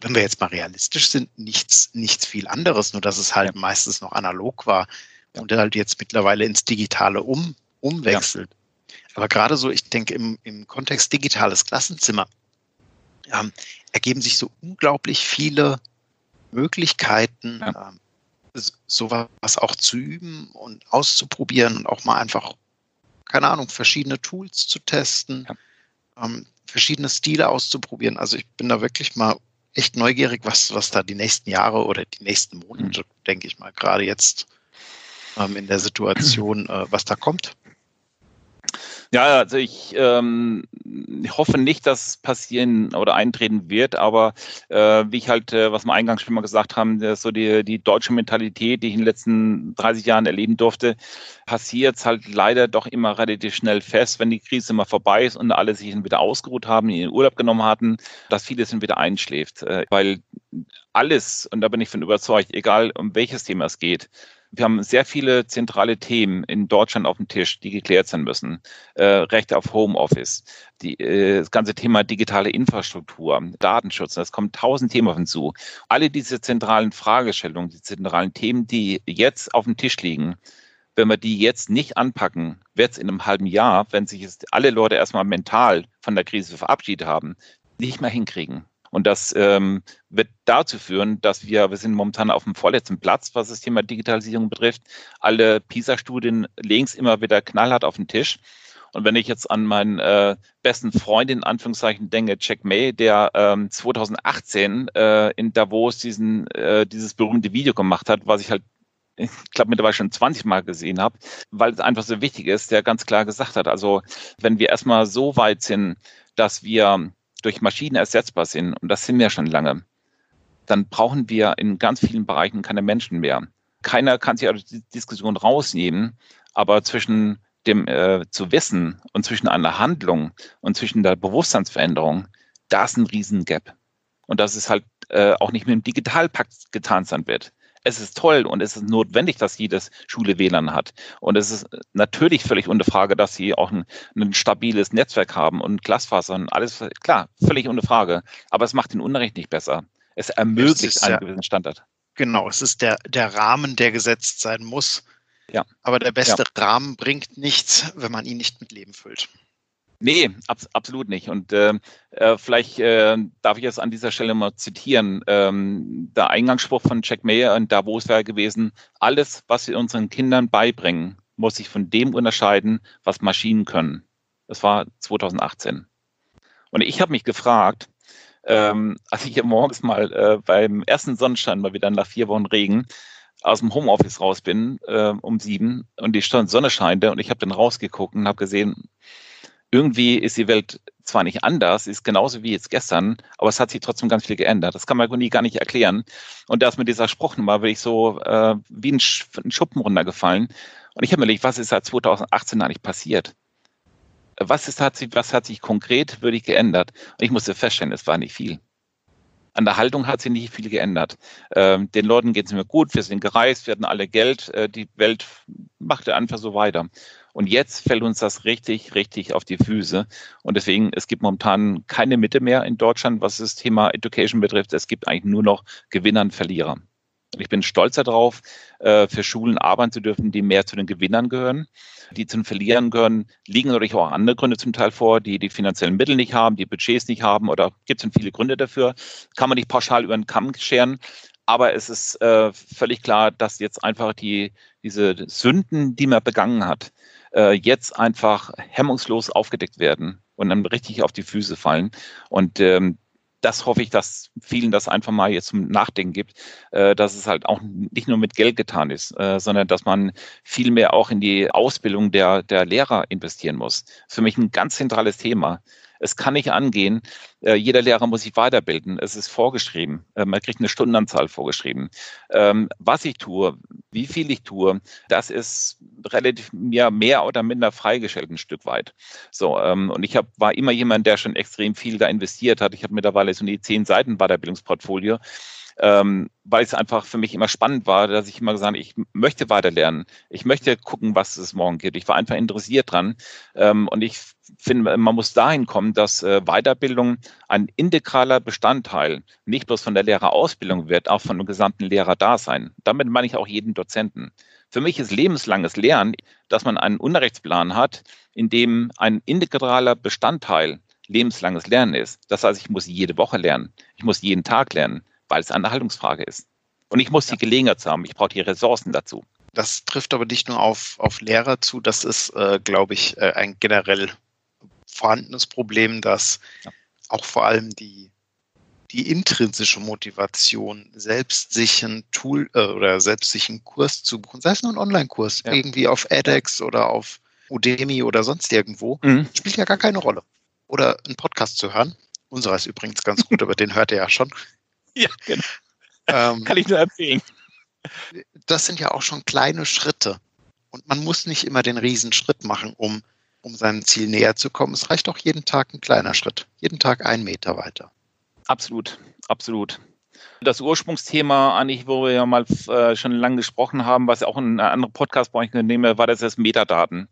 wenn wir jetzt mal realistisch sind, nichts, nichts viel anderes, nur dass es halt ja. meistens noch analog war und halt jetzt mittlerweile ins Digitale um, umwechselt. Ja. Aber gerade so, ich denke, im, im Kontext digitales Klassenzimmer ähm, ergeben sich so unglaublich viele Möglichkeiten, ja. ähm, sowas auch zu üben und auszuprobieren und auch mal einfach, keine Ahnung, verschiedene Tools zu testen, ja. ähm, verschiedene Stile auszuprobieren. Also ich bin da wirklich mal echt neugierig, was, was da die nächsten Jahre oder die nächsten Monate, mhm. denke ich mal, gerade jetzt ähm, in der Situation, äh, was da kommt. Ja, also ich, ähm, hoffe nicht, dass es passieren oder eintreten wird, aber äh, wie ich halt, äh, was wir eingangs schon mal gesagt haben, so die, die deutsche Mentalität, die ich in den letzten 30 Jahren erleben durfte, passiert halt leider doch immer relativ schnell fest, wenn die Krise mal vorbei ist und alle sich wieder ausgeruht haben, in den Urlaub genommen hatten, dass vieles dann wieder einschläft. Äh, weil alles, und da bin ich von überzeugt, egal um welches Thema es geht, wir haben sehr viele zentrale Themen in Deutschland auf dem Tisch, die geklärt sein müssen. Äh, Rechte auf Homeoffice, die, äh, das ganze Thema digitale Infrastruktur, Datenschutz, das kommt tausend Themen hinzu. Alle diese zentralen Fragestellungen, die zentralen Themen, die jetzt auf dem Tisch liegen, wenn wir die jetzt nicht anpacken, wird es in einem halben Jahr, wenn sich jetzt alle Leute erstmal mental von der Krise verabschiedet haben, nicht mehr hinkriegen. Und das ähm, wird dazu führen, dass wir, wir sind momentan auf dem vorletzten Platz, was das Thema Digitalisierung betrifft. Alle PISA-Studien legen es immer wieder knallhart auf den Tisch. Und wenn ich jetzt an meinen äh, besten Freund in Anführungszeichen denke, Jack May, der ähm, 2018 äh, in Davos diesen, äh, dieses berühmte Video gemacht hat, was ich halt ich glaube mittlerweile schon 20 Mal gesehen habe, weil es einfach so wichtig ist, der ganz klar gesagt hat, also wenn wir erstmal so weit sind, dass wir durch Maschinen ersetzbar sind, und das sind wir schon lange, dann brauchen wir in ganz vielen Bereichen keine Menschen mehr. Keiner kann sich aus der Diskussion rausnehmen, aber zwischen dem äh, zu wissen und zwischen einer Handlung und zwischen der Bewusstseinsveränderung, da ist ein Riesengap. Und das ist halt äh, auch nicht mit dem Digitalpakt getan sein wird es ist toll und es ist notwendig, dass jedes Schule WLAN hat. Und es ist natürlich völlig ohne Frage, dass sie auch ein, ein stabiles Netzwerk haben und Glasfaser und alles, klar, völlig ohne Frage. Aber es macht den Unterricht nicht besser. Es ermöglicht einen ja, gewissen Standard. Genau, es ist der, der Rahmen, der gesetzt sein muss. Ja. Aber der beste ja. Rahmen bringt nichts, wenn man ihn nicht mit Leben füllt. Nee, ab, absolut nicht. Und äh, äh, vielleicht äh, darf ich jetzt an dieser Stelle mal zitieren. Ähm, der Eingangsspruch von Jack Mayer in Davos wäre gewesen, alles, was wir unseren Kindern beibringen, muss sich von dem unterscheiden, was Maschinen können. Das war 2018. Und ich habe mich gefragt, ähm, als ich morgens mal äh, beim ersten Sonnenschein mal wieder nach vier Wochen Regen aus dem Homeoffice raus bin äh, um sieben und die Sonne scheinte und ich habe dann rausgeguckt und habe gesehen, irgendwie ist die Welt zwar nicht anders, ist genauso wie jetzt gestern, aber es hat sich trotzdem ganz viel geändert. Das kann man nie gar nicht erklären. Und das mit dieser Spruchnummer bin ich so äh, wie ein, Sch ein Schuppen runtergefallen. Und ich habe mir überlegt, was ist seit 2018 eigentlich passiert? Was, ist, hat sich, was hat sich konkret wirklich geändert? Und ich musste feststellen, es war nicht viel. An der Haltung hat sich nicht viel geändert. Ähm, den Leuten geht es mir gut, wir sind gereist, wir hatten alle Geld, äh, die Welt machte einfach so weiter. Und jetzt fällt uns das richtig, richtig auf die Füße. Und deswegen, es gibt momentan keine Mitte mehr in Deutschland, was das Thema Education betrifft. Es gibt eigentlich nur noch Gewinner und Verlierer. Und ich bin stolz darauf, äh, für Schulen arbeiten zu dürfen, die mehr zu den Gewinnern gehören. Die zu den Verlierern gehören, liegen natürlich auch andere Gründe zum Teil vor, die die finanziellen Mittel nicht haben, die Budgets nicht haben oder gibt es viele Gründe dafür. Kann man nicht pauschal über den Kamm scheren. Aber es ist äh, völlig klar, dass jetzt einfach die, diese Sünden, die man begangen hat, äh, jetzt einfach hemmungslos aufgedeckt werden und dann richtig auf die Füße fallen. Und ähm, das hoffe ich, dass vielen das einfach mal jetzt zum Nachdenken gibt, äh, dass es halt auch nicht nur mit Geld getan ist, äh, sondern dass man viel mehr auch in die Ausbildung der, der Lehrer investieren muss. Für mich ein ganz zentrales Thema. Es kann nicht angehen, äh, jeder Lehrer muss sich weiterbilden. Es ist vorgeschrieben. Äh, man kriegt eine Stundenanzahl vorgeschrieben. Ähm, was ich tue, wie viel ich tue, das ist relativ ja, mehr oder minder freigestellt ein Stück weit. So, ähm, und ich hab, war immer jemand, der schon extrem viel da investiert hat. Ich habe mittlerweile so die zehn Seiten Weiterbildungsportfolio ähm, weil es einfach für mich immer spannend war, dass ich immer gesagt habe, ich möchte weiter lernen. Ich möchte gucken, was es morgen gibt. Ich war einfach interessiert dran. Ähm, und ich finde, man muss dahin kommen, dass äh, Weiterbildung ein integraler Bestandteil nicht bloß von der Lehrerausbildung wird, auch von dem gesamten Lehrerdasein. Damit meine ich auch jeden Dozenten. Für mich ist lebenslanges Lernen, dass man einen Unterrichtsplan hat, in dem ein integraler Bestandteil lebenslanges Lernen ist. Das heißt, ich muss jede Woche lernen. Ich muss jeden Tag lernen weil es eine Haltungsfrage ist. Und ich muss die Gelegenheit haben, ich brauche die Ressourcen dazu. Das trifft aber nicht nur auf, auf Lehrer zu, das ist, äh, glaube ich, äh, ein generell vorhandenes Problem, dass ja. auch vor allem die, die intrinsische Motivation, selbst sich ein Tool äh, oder selbst sich einen Kurs zu buchen, sei es nur ein Online-Kurs, ja. irgendwie auf edX oder auf Udemy oder sonst irgendwo, mhm. spielt ja gar keine Rolle. Oder einen Podcast zu hören. Unserer ist übrigens ganz gut, aber den hört ihr ja schon. Ja, genau. Ähm, Kann ich nur empfehlen. Das sind ja auch schon kleine Schritte. Und man muss nicht immer den Riesenschritt machen, um, um seinem Ziel näher zu kommen. Es reicht auch jeden Tag ein kleiner Schritt. Jeden Tag einen Meter weiter. Absolut, absolut. Das Ursprungsthema, eigentlich, wo wir ja mal äh, schon lange gesprochen haben, was ja auch in einer anderen Podcast-Branche nehme, war das jetzt Metadaten.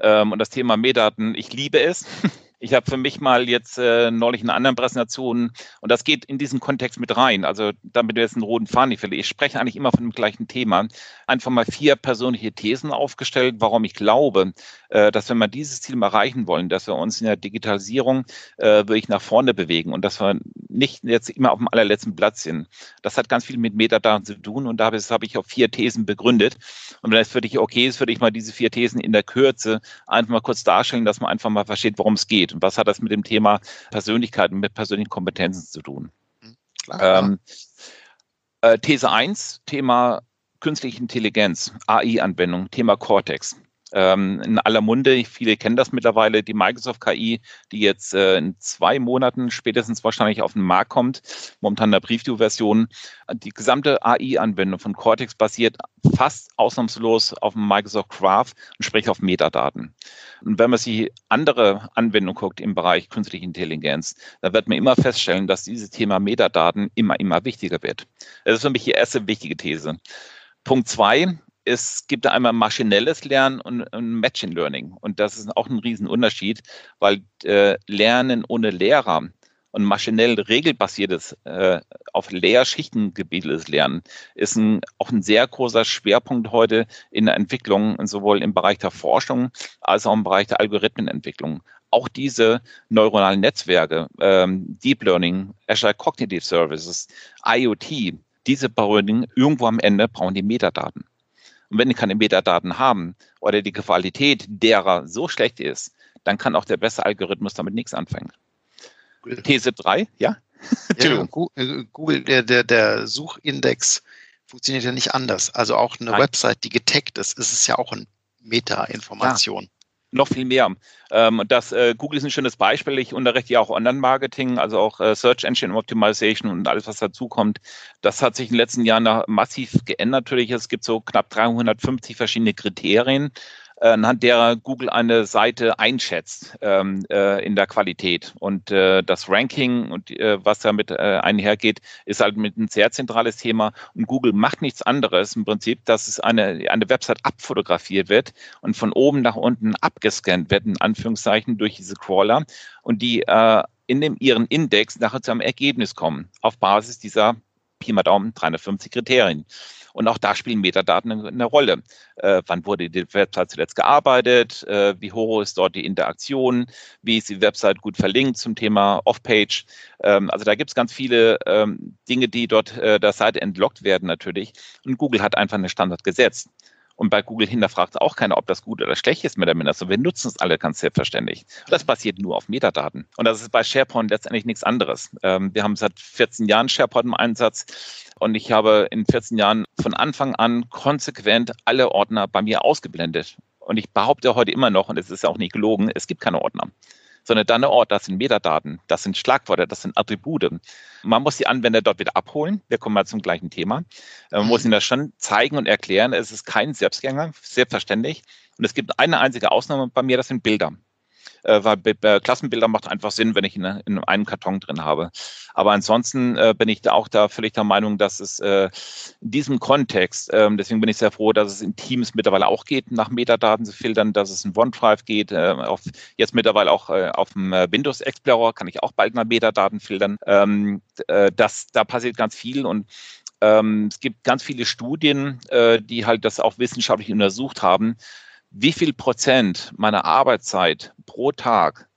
Ähm, und das Thema Metadaten, ich liebe es. Ich habe für mich mal jetzt äh, neulich in anderen Präsentation, und das geht in diesen Kontext mit rein, also damit wir jetzt einen roten Faden nicht verlieren. Ich spreche eigentlich immer von dem gleichen Thema. Einfach mal vier persönliche Thesen aufgestellt, warum ich glaube, äh, dass wenn wir dieses Ziel erreichen wollen, dass wir uns in der Digitalisierung äh, wirklich nach vorne bewegen und dass wir nicht jetzt immer auf dem allerletzten Platz sind. Das hat ganz viel mit Metadaten zu tun und da habe ich auf vier Thesen begründet. Und wenn es für dich okay ist, würde ich mal diese vier Thesen in der Kürze einfach mal kurz darstellen, dass man einfach mal versteht, worum es geht geht und was hat das mit dem Thema Persönlichkeit und mit persönlichen Kompetenzen zu tun. Hm, klar, ähm, äh, These 1, Thema künstliche Intelligenz, AI-Anwendung, Thema Cortex ähm, in aller Munde. Viele kennen das mittlerweile, die Microsoft KI, die jetzt äh, in zwei Monaten spätestens wahrscheinlich auf den Markt kommt, momentan in der Preview-Version. Die gesamte AI-Anwendung von Cortex basiert fast ausnahmslos auf dem Microsoft Graph und sprich auf Metadaten. Und wenn man sich andere Anwendungen guckt im Bereich künstliche Intelligenz, dann wird man immer feststellen, dass dieses Thema Metadaten immer, immer wichtiger wird. Das ist für mich die erste wichtige These. Punkt zwei, es gibt da einmal maschinelles Lernen und, und Machine Learning. Und das ist auch ein Riesenunterschied, weil äh, Lernen ohne Lehrer und maschinell regelbasiertes, äh, auf Leerschichten gebildetes Lernen ist ein, auch ein sehr großer Schwerpunkt heute in der Entwicklung, sowohl im Bereich der Forschung als auch im Bereich der Algorithmenentwicklung. Auch diese neuronalen Netzwerke, ähm, Deep Learning, Azure Cognitive Services, IoT, diese brauchen irgendwo am Ende brauchen die Metadaten. Und wenn die keine Metadaten haben oder die Qualität derer so schlecht ist, dann kann auch der beste Algorithmus damit nichts anfangen. These 3, ja? ja äh, Google, der, der, der Suchindex funktioniert ja nicht anders. Also auch eine Nein. Website, die getaggt ist, ist es ja auch eine Meta-Information. Ja noch viel mehr. Ähm, das, äh, Google ist ein schönes Beispiel. Ich unterrichte ja auch Online-Marketing, also auch äh, Search Engine Optimization und alles, was dazukommt. Das hat sich in den letzten Jahren massiv geändert. Natürlich, es gibt so knapp 350 verschiedene Kriterien, anhand derer Google eine Seite einschätzt ähm, äh, in der Qualität. Und äh, das Ranking und äh, was damit äh, einhergeht, ist halt mit ein sehr zentrales Thema. Und Google macht nichts anderes im Prinzip, dass es eine, eine Website abfotografiert wird und von oben nach unten abgescannt wird, in Anführungszeichen, durch diese Crawler und die äh, in dem, ihren Index nachher zu einem Ergebnis kommen, auf Basis dieser Pi mal Daumen 350 Kriterien. Und auch da spielen Metadaten eine, Rolle. Äh, wann wurde die Website zuletzt gearbeitet? Äh, wie hoch ist dort die Interaktion? Wie ist die Website gut verlinkt zum Thema Off-Page? Ähm, also da gibt es ganz viele ähm, Dinge, die dort äh, der Seite entlockt werden natürlich. Und Google hat einfach einen Standard gesetzt. Und bei Google hinterfragt auch keiner, ob das gut oder schlecht ist mit der Mindest. wir nutzen es alle ganz selbstverständlich. Das basiert nur auf Metadaten. Und das ist bei SharePoint letztendlich nichts anderes. Ähm, wir haben seit 14 Jahren SharePoint im Einsatz. Und ich habe in 14 Jahren von Anfang an konsequent alle Ordner bei mir ausgeblendet. Und ich behaupte heute immer noch, und es ist auch nicht gelogen, es gibt keine Ordner sondern dann Ort, das sind Metadaten, das sind Schlagworte, das sind Attribute. Man muss die Anwender dort wieder abholen. Wir kommen mal zum gleichen Thema. Man muss ihnen das schon zeigen und erklären. Es ist kein Selbstgänger, selbstverständlich. Und es gibt eine einzige Ausnahme bei mir, das sind Bilder äh, weil äh, Klassenbilder macht einfach Sinn, wenn ich in, in einem Karton drin habe. Aber ansonsten äh, bin ich da auch da völlig der Meinung, dass es äh, in diesem Kontext, ähm, deswegen bin ich sehr froh, dass es in Teams mittlerweile auch geht, nach Metadaten zu filtern, dass es in OneDrive geht, äh, auf, jetzt mittlerweile auch äh, auf dem äh, Windows Explorer kann ich auch bald nach Metadaten filtern. Ähm, äh, das, da passiert ganz viel und ähm, es gibt ganz viele Studien, äh, die halt das auch wissenschaftlich untersucht haben, wie viel Prozent meiner Arbeitszeit pro Tag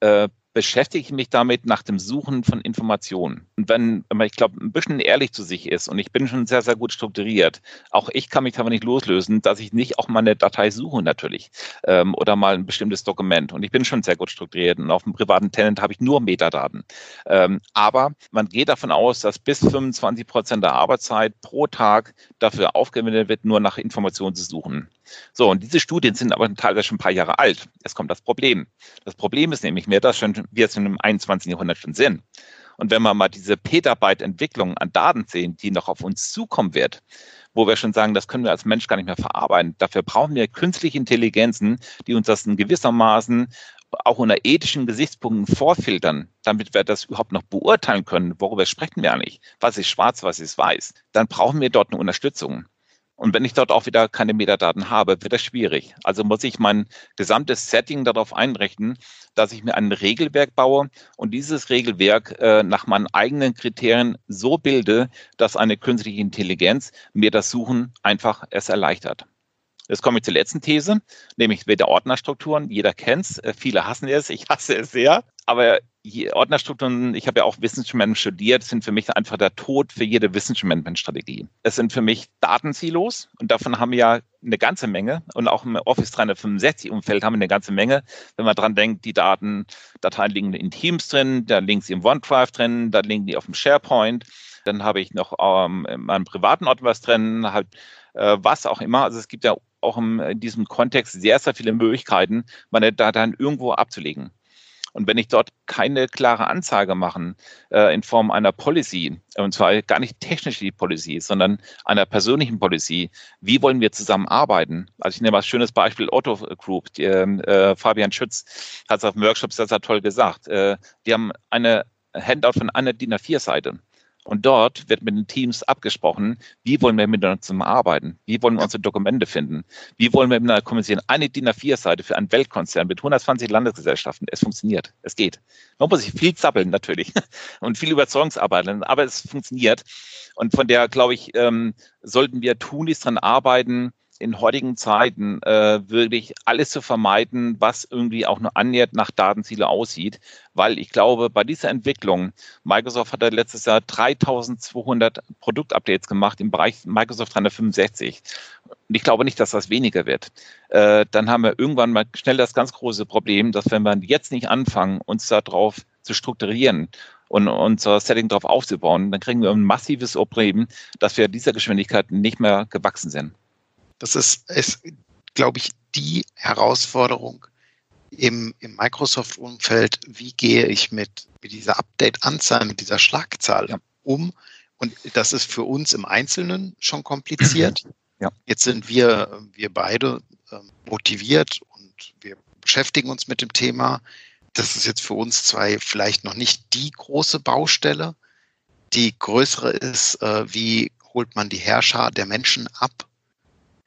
äh, beschäftige ich mich damit nach dem Suchen von Informationen. Und wenn, man, ich glaube, ein bisschen ehrlich zu sich ist und ich bin schon sehr, sehr gut strukturiert, auch ich kann mich davon nicht loslösen, dass ich nicht auch mal eine Datei suche natürlich ähm, oder mal ein bestimmtes Dokument. Und ich bin schon sehr gut strukturiert und auf dem privaten Tenant habe ich nur Metadaten. Ähm, aber man geht davon aus, dass bis 25 Prozent der Arbeitszeit pro Tag dafür aufgewendet wird, nur nach Informationen zu suchen. So, und diese Studien sind aber teilweise schon ein paar Jahre alt. Es kommt das Problem. Das Problem ist nämlich mehr, dass schon, wir jetzt im 21. Jahrhundert schon sind. Und wenn wir mal diese Petabyte-Entwicklung an Daten sehen, die noch auf uns zukommen wird, wo wir schon sagen, das können wir als Mensch gar nicht mehr verarbeiten. Dafür brauchen wir künstliche Intelligenzen, die uns das in gewissermaßen auch unter ethischen Gesichtspunkten vorfiltern, damit wir das überhaupt noch beurteilen können, worüber sprechen wir eigentlich, was ist schwarz, was ist weiß, dann brauchen wir dort eine Unterstützung. Und wenn ich dort auch wieder keine Metadaten habe, wird das schwierig. Also muss ich mein gesamtes Setting darauf einrichten, dass ich mir ein Regelwerk baue und dieses Regelwerk äh, nach meinen eigenen Kriterien so bilde, dass eine künstliche Intelligenz mir das Suchen einfach es erleichtert. Jetzt komme ich zur letzten These, nämlich mit der Ordnerstrukturen. Jeder kennt es, äh, viele hassen es, ich hasse es sehr. Aber Ordnerstrukturen, ich habe ja auch Wissensmanagement studiert, sind für mich einfach der Tod für jede Wissensmanagement-Strategie. Es sind für mich Datensilos und davon haben wir ja eine ganze Menge und auch im Office 365-Umfeld haben wir eine ganze Menge. Wenn man dran denkt, die Daten, Dateien liegen in Teams drin, da liegen sie im OneDrive drin, da liegen die auf dem SharePoint, dann habe ich noch ähm, in meinem privaten Ort was drin, halt äh, was auch immer. Also es gibt ja auch im, in diesem Kontext sehr, sehr viele Möglichkeiten, meine Dateien irgendwo abzulegen. Und wenn ich dort keine klare Anzeige machen äh, in Form einer Policy, und zwar gar nicht technisch die Policy, sondern einer persönlichen Policy, wie wollen wir zusammenarbeiten? Also ich nehme mal ein schönes Beispiel Otto Group. Die, ähm, äh, Fabian Schütz hat es auf dem Workshop sehr, sehr toll gesagt. Äh, die haben eine Handout von einer DIN A4-Seite. Und dort wird mit den Teams abgesprochen, wie wollen wir miteinander zusammenarbeiten? Wie wollen wir unsere Dokumente finden? Wie wollen wir miteinander kommunizieren? Eine DIN A4-Seite für einen Weltkonzern mit 120 Landesgesellschaften. Es funktioniert. Es geht. Man muss sich viel zappeln natürlich und viel Überzeugungsarbeit, aber es funktioniert. Und von der, glaube ich, ähm, sollten wir tunlichst dran arbeiten, in heutigen Zeiten äh, wirklich alles zu vermeiden, was irgendwie auch nur annähernd nach Datenziele aussieht, weil ich glaube, bei dieser Entwicklung, Microsoft hat ja letztes Jahr 3200 Produktupdates gemacht im Bereich Microsoft 365. Und ich glaube nicht, dass das weniger wird. Äh, dann haben wir irgendwann mal schnell das ganz große Problem, dass wenn wir jetzt nicht anfangen, uns darauf zu strukturieren und unser Setting darauf aufzubauen, dann kriegen wir ein massives Problem, dass wir dieser Geschwindigkeit nicht mehr gewachsen sind. Das ist, ist glaube ich, die Herausforderung im, im Microsoft-Umfeld. Wie gehe ich mit, mit dieser Update-Anzahl, mit dieser Schlagzahl ja. um? Und das ist für uns im Einzelnen schon kompliziert. Ja. Jetzt sind wir, wir beide ähm, motiviert und wir beschäftigen uns mit dem Thema. Das ist jetzt für uns zwei vielleicht noch nicht die große Baustelle. Die größere ist, äh, wie holt man die Herrscher der Menschen ab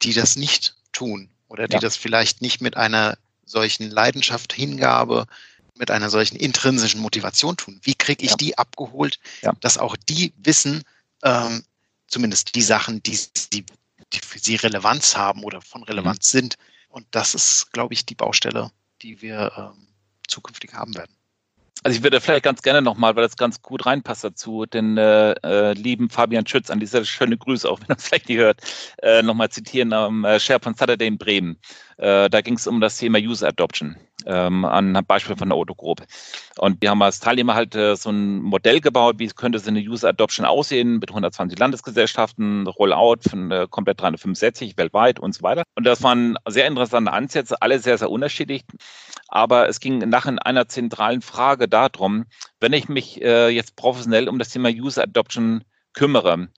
die das nicht tun oder die ja. das vielleicht nicht mit einer solchen Leidenschaft, Hingabe, mit einer solchen intrinsischen Motivation tun. Wie kriege ich ja. die abgeholt, ja. dass auch die wissen, ähm, zumindest die Sachen, die, die, die, für sie Relevanz haben oder von Relevanz mhm. sind. Und das ist, glaube ich, die Baustelle, die wir ähm, zukünftig haben werden. Also ich würde vielleicht ganz gerne nochmal, weil das ganz gut reinpasst dazu, den äh, äh, lieben Fabian Schütz an dieser schöne Grüße, auch wenn er vielleicht nicht hört, äh, nochmal zitieren am äh, Share von Saturday in Bremen. Äh, da ging es um das Thema User Adoption ähm, an einem Beispiel von der Auto Group. Und wir haben als Teilnehmer halt äh, so ein Modell gebaut, wie könnte so eine User Adoption aussehen mit 120 Landesgesellschaften, Rollout von äh, komplett 365 weltweit und so weiter. Und das waren sehr interessante Ansätze, alle sehr, sehr unterschiedlich. Aber es ging nach einer zentralen Frage darum, wenn ich mich äh, jetzt professionell um das Thema User Adoption kümmere,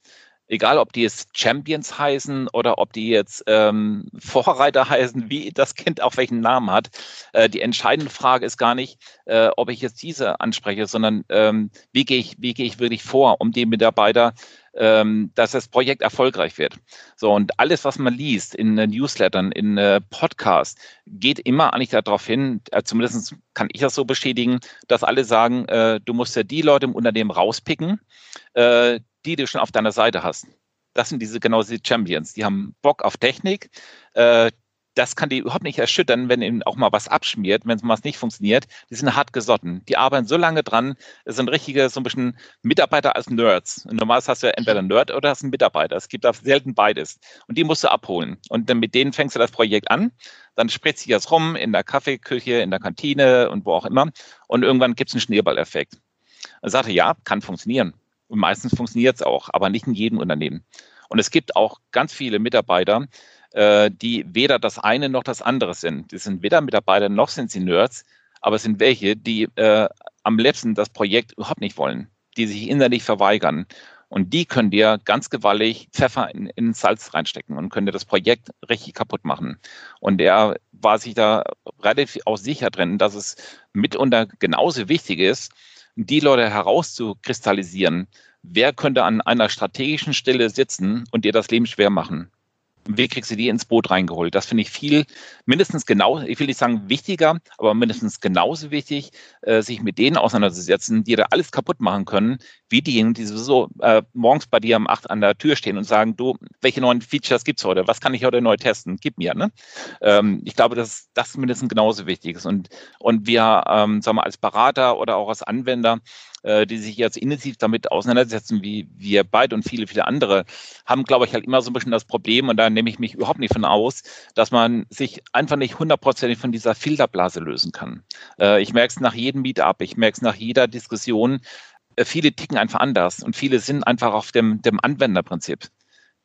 egal ob die jetzt Champions heißen oder ob die jetzt ähm, Vorreiter heißen, wie das Kind auch welchen Namen hat. Äh, die entscheidende Frage ist gar nicht, äh, ob ich jetzt diese anspreche, sondern ähm, wie gehe ich, wie gehe ich wirklich vor, um den Mitarbeiter ähm, dass das Projekt erfolgreich wird. So, und alles, was man liest in äh, Newslettern, in äh, Podcasts, geht immer eigentlich darauf hin, äh, zumindest kann ich das so bestätigen, dass alle sagen, äh, du musst ja die Leute im Unternehmen rauspicken, äh, die du schon auf deiner Seite hast. Das sind diese genau diese Champions. Die haben Bock auf Technik. Äh, das kann die überhaupt nicht erschüttern, wenn ihnen auch mal was abschmiert, wenn es mal nicht funktioniert. Die sind hart gesotten. Die arbeiten so lange dran. Es sind richtige, so ein bisschen Mitarbeiter als Nerds. Und normalerweise hast du ja entweder einen Nerd oder hast einen Mitarbeiter. Es gibt da selten beides. Und die musst du abholen. Und dann mit denen fängst du das Projekt an. Dann spritzt sich das rum in der Kaffeeküche, in der Kantine und wo auch immer. Und irgendwann gibt es einen Schneeballeffekt. Er sagte, ja, kann funktionieren. Und meistens funktioniert es auch, aber nicht in jedem Unternehmen. Und es gibt auch ganz viele Mitarbeiter, äh, die weder das eine noch das andere sind. Die sind weder Mitarbeiter noch sind sie Nerds, aber es sind welche, die äh, am liebsten das Projekt überhaupt nicht wollen, die sich innerlich verweigern. Und die können dir ganz gewaltig Pfeffer in, in Salz reinstecken und können dir das Projekt richtig kaputt machen. Und er war sich da relativ auch sicher drin, dass es mitunter genauso wichtig ist, die Leute herauszukristallisieren, wer könnte an einer strategischen Stelle sitzen und dir das Leben schwer machen. Wie kriegst du die ins Boot reingeholt? Das finde ich viel, mindestens genau, ich will nicht sagen wichtiger, aber mindestens genauso wichtig, äh, sich mit denen auseinanderzusetzen, die da alles kaputt machen können, wie diejenigen, die sowieso äh, morgens bei dir um acht an der Tür stehen und sagen, du, welche neuen Features gibt's heute? Was kann ich heute neu testen? Gib mir, ne? Ähm, ich glaube, dass das mindestens genauso wichtig ist. Und, und wir, ähm, sagen wir, als Berater oder auch als Anwender, äh, die sich jetzt intensiv damit auseinandersetzen, wie wir beide und viele, viele andere, haben, glaube ich, halt immer so ein bisschen das Problem, und da nehme ich mich überhaupt nicht von aus, dass man sich einfach nicht hundertprozentig von dieser Filterblase lösen kann. Äh, ich merke es nach jedem Meetup, ich merke es nach jeder Diskussion, äh, viele ticken einfach anders und viele sind einfach auf dem, dem Anwenderprinzip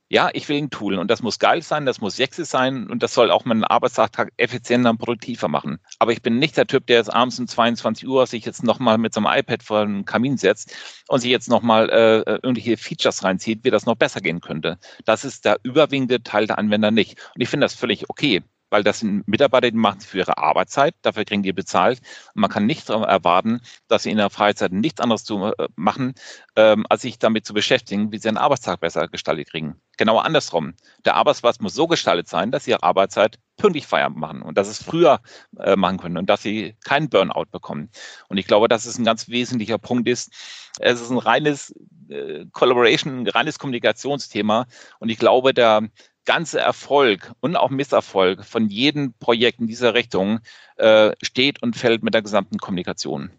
ja, ich will ein Tool und das muss geil sein, das muss sexy sein und das soll auch meinen Arbeitstag effizienter und produktiver machen. Aber ich bin nicht der Typ, der jetzt abends um 22 Uhr sich jetzt nochmal mit so einem iPad vor den Kamin setzt und sich jetzt nochmal äh, irgendwelche Features reinzieht, wie das noch besser gehen könnte. Das ist der überwiegende Teil der Anwender nicht. Und ich finde das völlig okay. Weil das sind Mitarbeiter, die machen für ihre Arbeitszeit, dafür kriegen die bezahlt. Und man kann nicht erwarten, dass sie in der Freizeit nichts anderes zu äh, machen, ähm, als sich damit zu beschäftigen, wie sie einen Arbeitstag besser gestaltet kriegen. Genau andersrum. Der Arbeitsplatz muss so gestaltet sein, dass sie ihre Arbeitszeit pünktlich Feierabend machen und dass es früher äh, machen können und dass sie keinen Burnout bekommen. Und ich glaube, dass es ein ganz wesentlicher Punkt ist. Es ist ein reines äh, Collaboration, ein reines Kommunikationsthema. Und ich glaube, der ganze Erfolg und auch Misserfolg von jedem Projekt in dieser Richtung äh, steht und fällt mit der gesamten Kommunikation.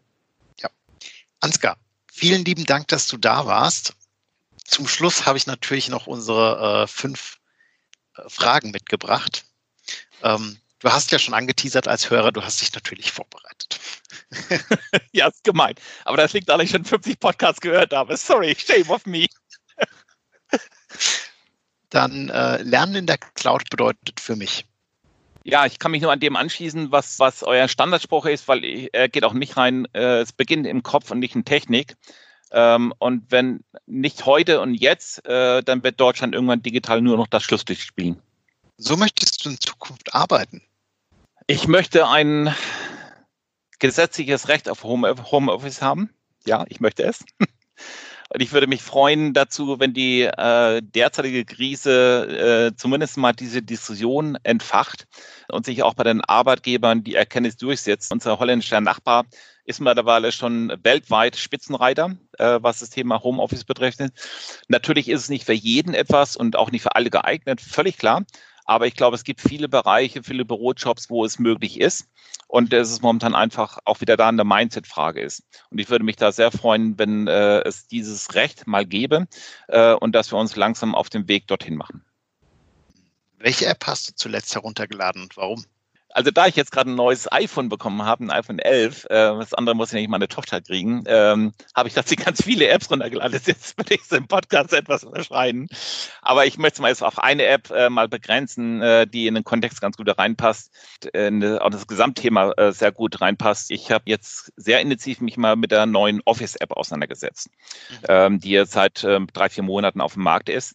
Ja. Ansgar, vielen lieben Dank, dass du da warst. Zum Schluss habe ich natürlich noch unsere äh, fünf äh, Fragen mitgebracht. Ähm, du hast ja schon angeteasert als Hörer, du hast dich natürlich vorbereitet. ja, ist gemeint. Aber das liegt daran, dass ich schon 50 Podcasts gehört habe. Sorry, shame of me dann äh, Lernen in der Cloud bedeutet für mich. Ja, ich kann mich nur an dem anschließen, was, was euer Standardspruch ist, weil er geht auch nicht rein, äh, es beginnt im Kopf und nicht in Technik. Ähm, und wenn nicht heute und jetzt, äh, dann wird Deutschland irgendwann digital nur noch das Schlusslicht spielen. So möchtest du in Zukunft arbeiten? Ich möchte ein gesetzliches Recht auf Homeoffice haben. Ja, ich möchte es. Und ich würde mich freuen dazu, wenn die äh, derzeitige Krise äh, zumindest mal diese Diskussion entfacht und sich auch bei den Arbeitgebern die Erkenntnis durchsetzt. Unser holländischer Nachbar ist mittlerweile schon weltweit Spitzenreiter, äh, was das Thema Homeoffice betrifft. Natürlich ist es nicht für jeden etwas und auch nicht für alle geeignet, völlig klar. Aber ich glaube, es gibt viele Bereiche, viele Bürojobs, wo es möglich ist. Und es ist momentan einfach auch wieder da eine Mindset-Frage ist. Und ich würde mich da sehr freuen, wenn äh, es dieses Recht mal gäbe äh, und dass wir uns langsam auf dem Weg dorthin machen. Welche App hast du zuletzt heruntergeladen und warum? Also da ich jetzt gerade ein neues iPhone bekommen habe, ein iPhone 11, äh, das andere muss ja nicht meine Tochter kriegen, ähm, habe ich tatsächlich ganz viele Apps runtergeladen. Das jetzt würde ich im Podcast etwas überschreiten. Aber ich möchte es mal jetzt auf eine App äh, mal begrenzen, äh, die in den Kontext ganz gut reinpasst, äh, auch das Gesamtthema äh, sehr gut reinpasst. Ich habe jetzt sehr intensiv mich mal mit der neuen Office-App auseinandergesetzt, mhm. ähm, die jetzt seit äh, drei, vier Monaten auf dem Markt ist.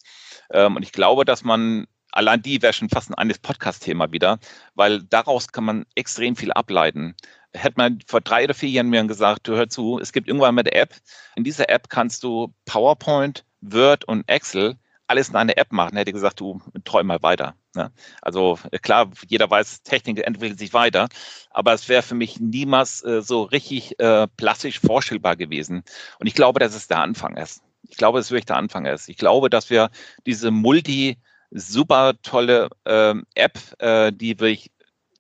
Ähm, und ich glaube, dass man allein die wäre schon fast ein eines Podcast-Thema wieder, weil daraus kann man extrem viel ableiten. Hätte man vor drei oder vier Jahren mir gesagt, du hör zu, es gibt irgendwann mal eine App. In dieser App kannst du PowerPoint, Word und Excel alles in eine App machen, hätte ich gesagt, du träum mal weiter. Ne? Also klar, jeder weiß, Technik entwickelt sich weiter, aber es wäre für mich niemals äh, so richtig äh, plastisch vorstellbar gewesen. Und ich glaube, dass es der Anfang ist. Ich glaube, dass es wirklich der Anfang ist. Ich glaube, dass wir diese Multi- super tolle ähm, App, äh, die wirklich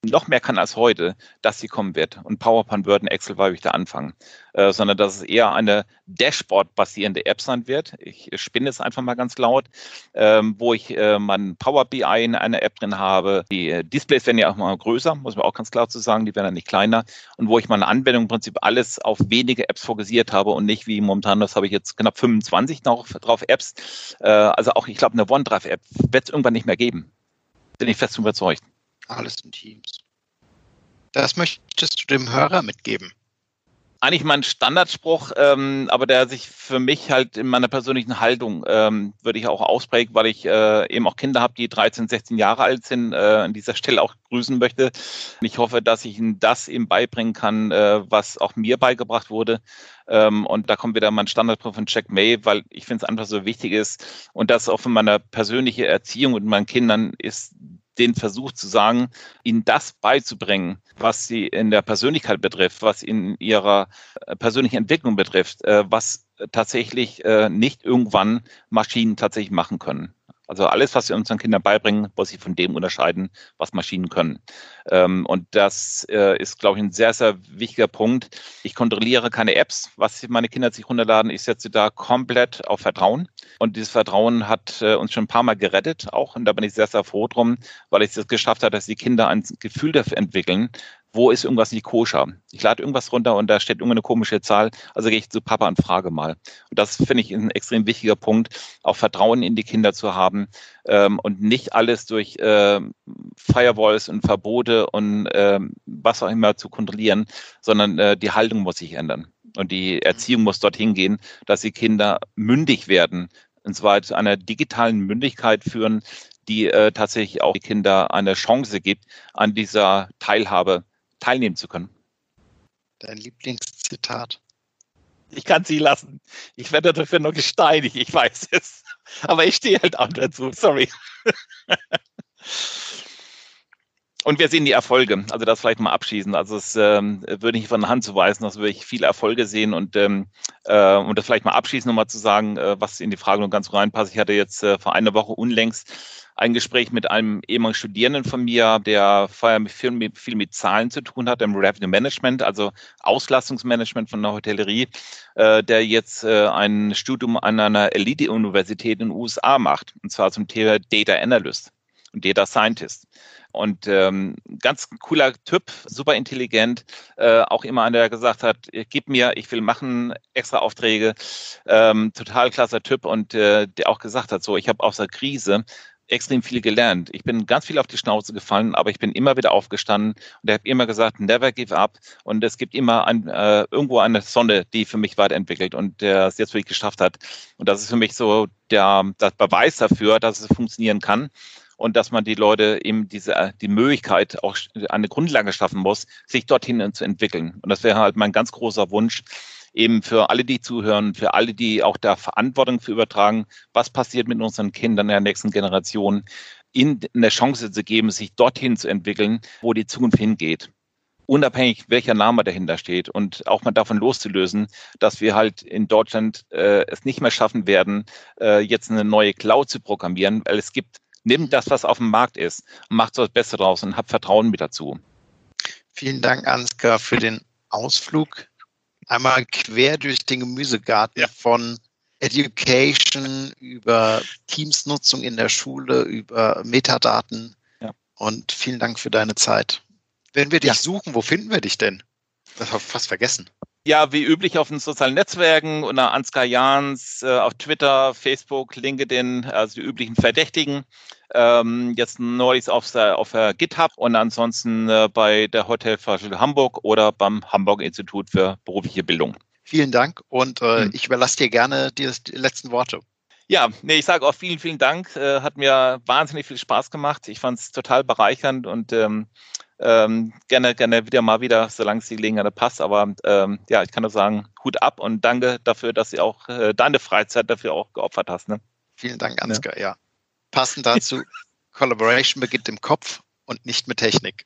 noch mehr kann als heute, dass sie kommen wird. Und PowerPoint, Word und Excel war wirklich der Anfang. Äh, sondern dass es eher eine Dashboard-basierende App sein wird. Ich spinne es einfach mal ganz laut, ähm, wo ich äh, mein Power BI in einer App drin habe. Die äh, Displays werden ja auch mal größer, muss man auch ganz klar zu sagen, die werden dann nicht kleiner. Und wo ich meine Anwendung im Prinzip alles auf wenige Apps fokussiert habe und nicht wie momentan, das habe ich jetzt knapp 25 noch drauf Apps. Äh, also auch, ich glaube, eine OneDrive-App wird es irgendwann nicht mehr geben. Bin ich fest überzeugt. Alles in Teams. Das möchtest du dem Hörer mitgeben? Eigentlich mein Standardspruch, ähm, aber der sich für mich halt in meiner persönlichen Haltung ähm, würde ich auch ausprägen, weil ich äh, eben auch Kinder habe, die 13, 16 Jahre alt sind, äh, an dieser Stelle auch grüßen möchte. Ich hoffe, dass ich ihnen das eben beibringen kann, äh, was auch mir beigebracht wurde. Ähm, und da kommt wieder mein Standardspruch von Jack May, weil ich finde es einfach so wichtig ist und das auch für meine persönliche Erziehung und meinen Kindern ist den Versuch zu sagen, ihnen das beizubringen, was sie in der Persönlichkeit betrifft, was in ihrer äh, persönlichen Entwicklung betrifft, äh, was tatsächlich äh, nicht irgendwann Maschinen tatsächlich machen können. Also alles, was wir unseren Kindern beibringen, muss sich von dem unterscheiden, was Maschinen können. Ähm, und das äh, ist, glaube ich, ein sehr, sehr wichtiger Punkt. Ich kontrolliere keine Apps, was meine Kinder sich runterladen. Ich setze da komplett auf Vertrauen. Und dieses Vertrauen hat äh, uns schon ein paar Mal gerettet auch. Und da bin ich sehr, sehr froh drum, weil ich es geschafft habe, dass die Kinder ein Gefühl dafür entwickeln, wo ist irgendwas nicht koscher? Ich lade irgendwas runter und da steht irgendeine komische Zahl, also gehe ich zu Papa und frage mal. Und das finde ich ein extrem wichtiger Punkt, auch Vertrauen in die Kinder zu haben ähm, und nicht alles durch äh, Firewalls und Verbote und äh, was auch immer zu kontrollieren, sondern äh, die Haltung muss sich ändern. Und die Erziehung muss dorthin gehen, dass die Kinder mündig werden, und zwar zu einer digitalen Mündigkeit führen, die äh, tatsächlich auch die Kinder eine Chance gibt, an dieser Teilhabe teilnehmen zu können. Dein Lieblingszitat? Ich kann sie lassen. Ich werde dafür nur gesteinigt, ich weiß es. Aber ich stehe halt auch dazu, sorry. Und wir sehen die Erfolge. Also das vielleicht mal abschließen. Also es ähm, würde ich von der Hand zu weisen, dass wir viele Erfolge sehen und ähm, äh, und das vielleicht mal abschließen, nochmal zu sagen, äh, was in die Frage noch ganz reinpasst. Ich hatte jetzt äh, vor einer Woche unlängst ein Gespräch mit einem ehemaligen Studierenden von mir, der vorher viel mit, viel mit Zahlen zu tun hat, im Revenue Management, also Auslastungsmanagement von der Hotellerie, äh, der jetzt äh, ein Studium an einer Elite-Universität in den USA macht, und zwar zum Thema Data Analyst und Data Scientist. Und ähm, ganz cooler Typ, super intelligent, äh, auch immer einer, der gesagt hat, gib mir, ich will machen, extra Aufträge, ähm, total klasse Typ und äh, der auch gesagt hat, so, ich habe aus der Krise extrem viel gelernt. Ich bin ganz viel auf die Schnauze gefallen, aber ich bin immer wieder aufgestanden und er hat immer gesagt, never give up. Und es gibt immer ein, äh, irgendwo eine Sonne, die für mich weiterentwickelt und der es jetzt wirklich geschafft hat. Und das ist für mich so der, der Beweis dafür, dass es funktionieren kann und dass man die Leute eben diese, die Möglichkeit auch eine Grundlage schaffen muss, sich dorthin zu entwickeln. Und das wäre halt mein ganz großer Wunsch, eben für alle, die zuhören, für alle, die auch da Verantwortung für übertragen, was passiert mit unseren Kindern in der nächsten Generation, ihnen eine Chance zu geben, sich dorthin zu entwickeln, wo die Zukunft hingeht. Unabhängig welcher Name dahinter steht. Und auch mal davon loszulösen, dass wir halt in Deutschland äh, es nicht mehr schaffen werden, äh, jetzt eine neue Cloud zu programmieren, weil es gibt, nimm das, was auf dem Markt ist, macht so das Beste draus und hab Vertrauen mit dazu. Vielen Dank, Ansgar, für den Ausflug einmal quer durch den Gemüsegarten ja. von Education über Teams-Nutzung in der Schule, über Metadaten. Ja. Und vielen Dank für deine Zeit. Wenn wir dich ja. suchen, wo finden wir dich denn? Das habe ich fast vergessen. Ja, wie üblich auf den sozialen Netzwerken unter Ansgar Jans, äh, auf Twitter, Facebook, LinkedIn, also die üblichen Verdächtigen. Ähm, jetzt neulich auf, auf GitHub und ansonsten äh, bei der Hotelfachschule Hamburg oder beim Hamburg Institut für berufliche Bildung. Vielen Dank und äh, hm. ich überlasse dir gerne die letzten Worte. Ja, nee, ich sage auch vielen, vielen Dank. Äh, hat mir wahnsinnig viel Spaß gemacht. Ich fand es total bereichernd und ähm, ähm, gerne, gerne wieder mal wieder, solange es die Gelegenheit passt. Aber ähm, ja, ich kann nur sagen, Hut ab und danke dafür, dass du auch äh, deine Freizeit dafür auch geopfert hast. Ne? Vielen Dank, Ansgar. Ja. ja. Passend dazu, Collaboration beginnt im Kopf und nicht mit Technik.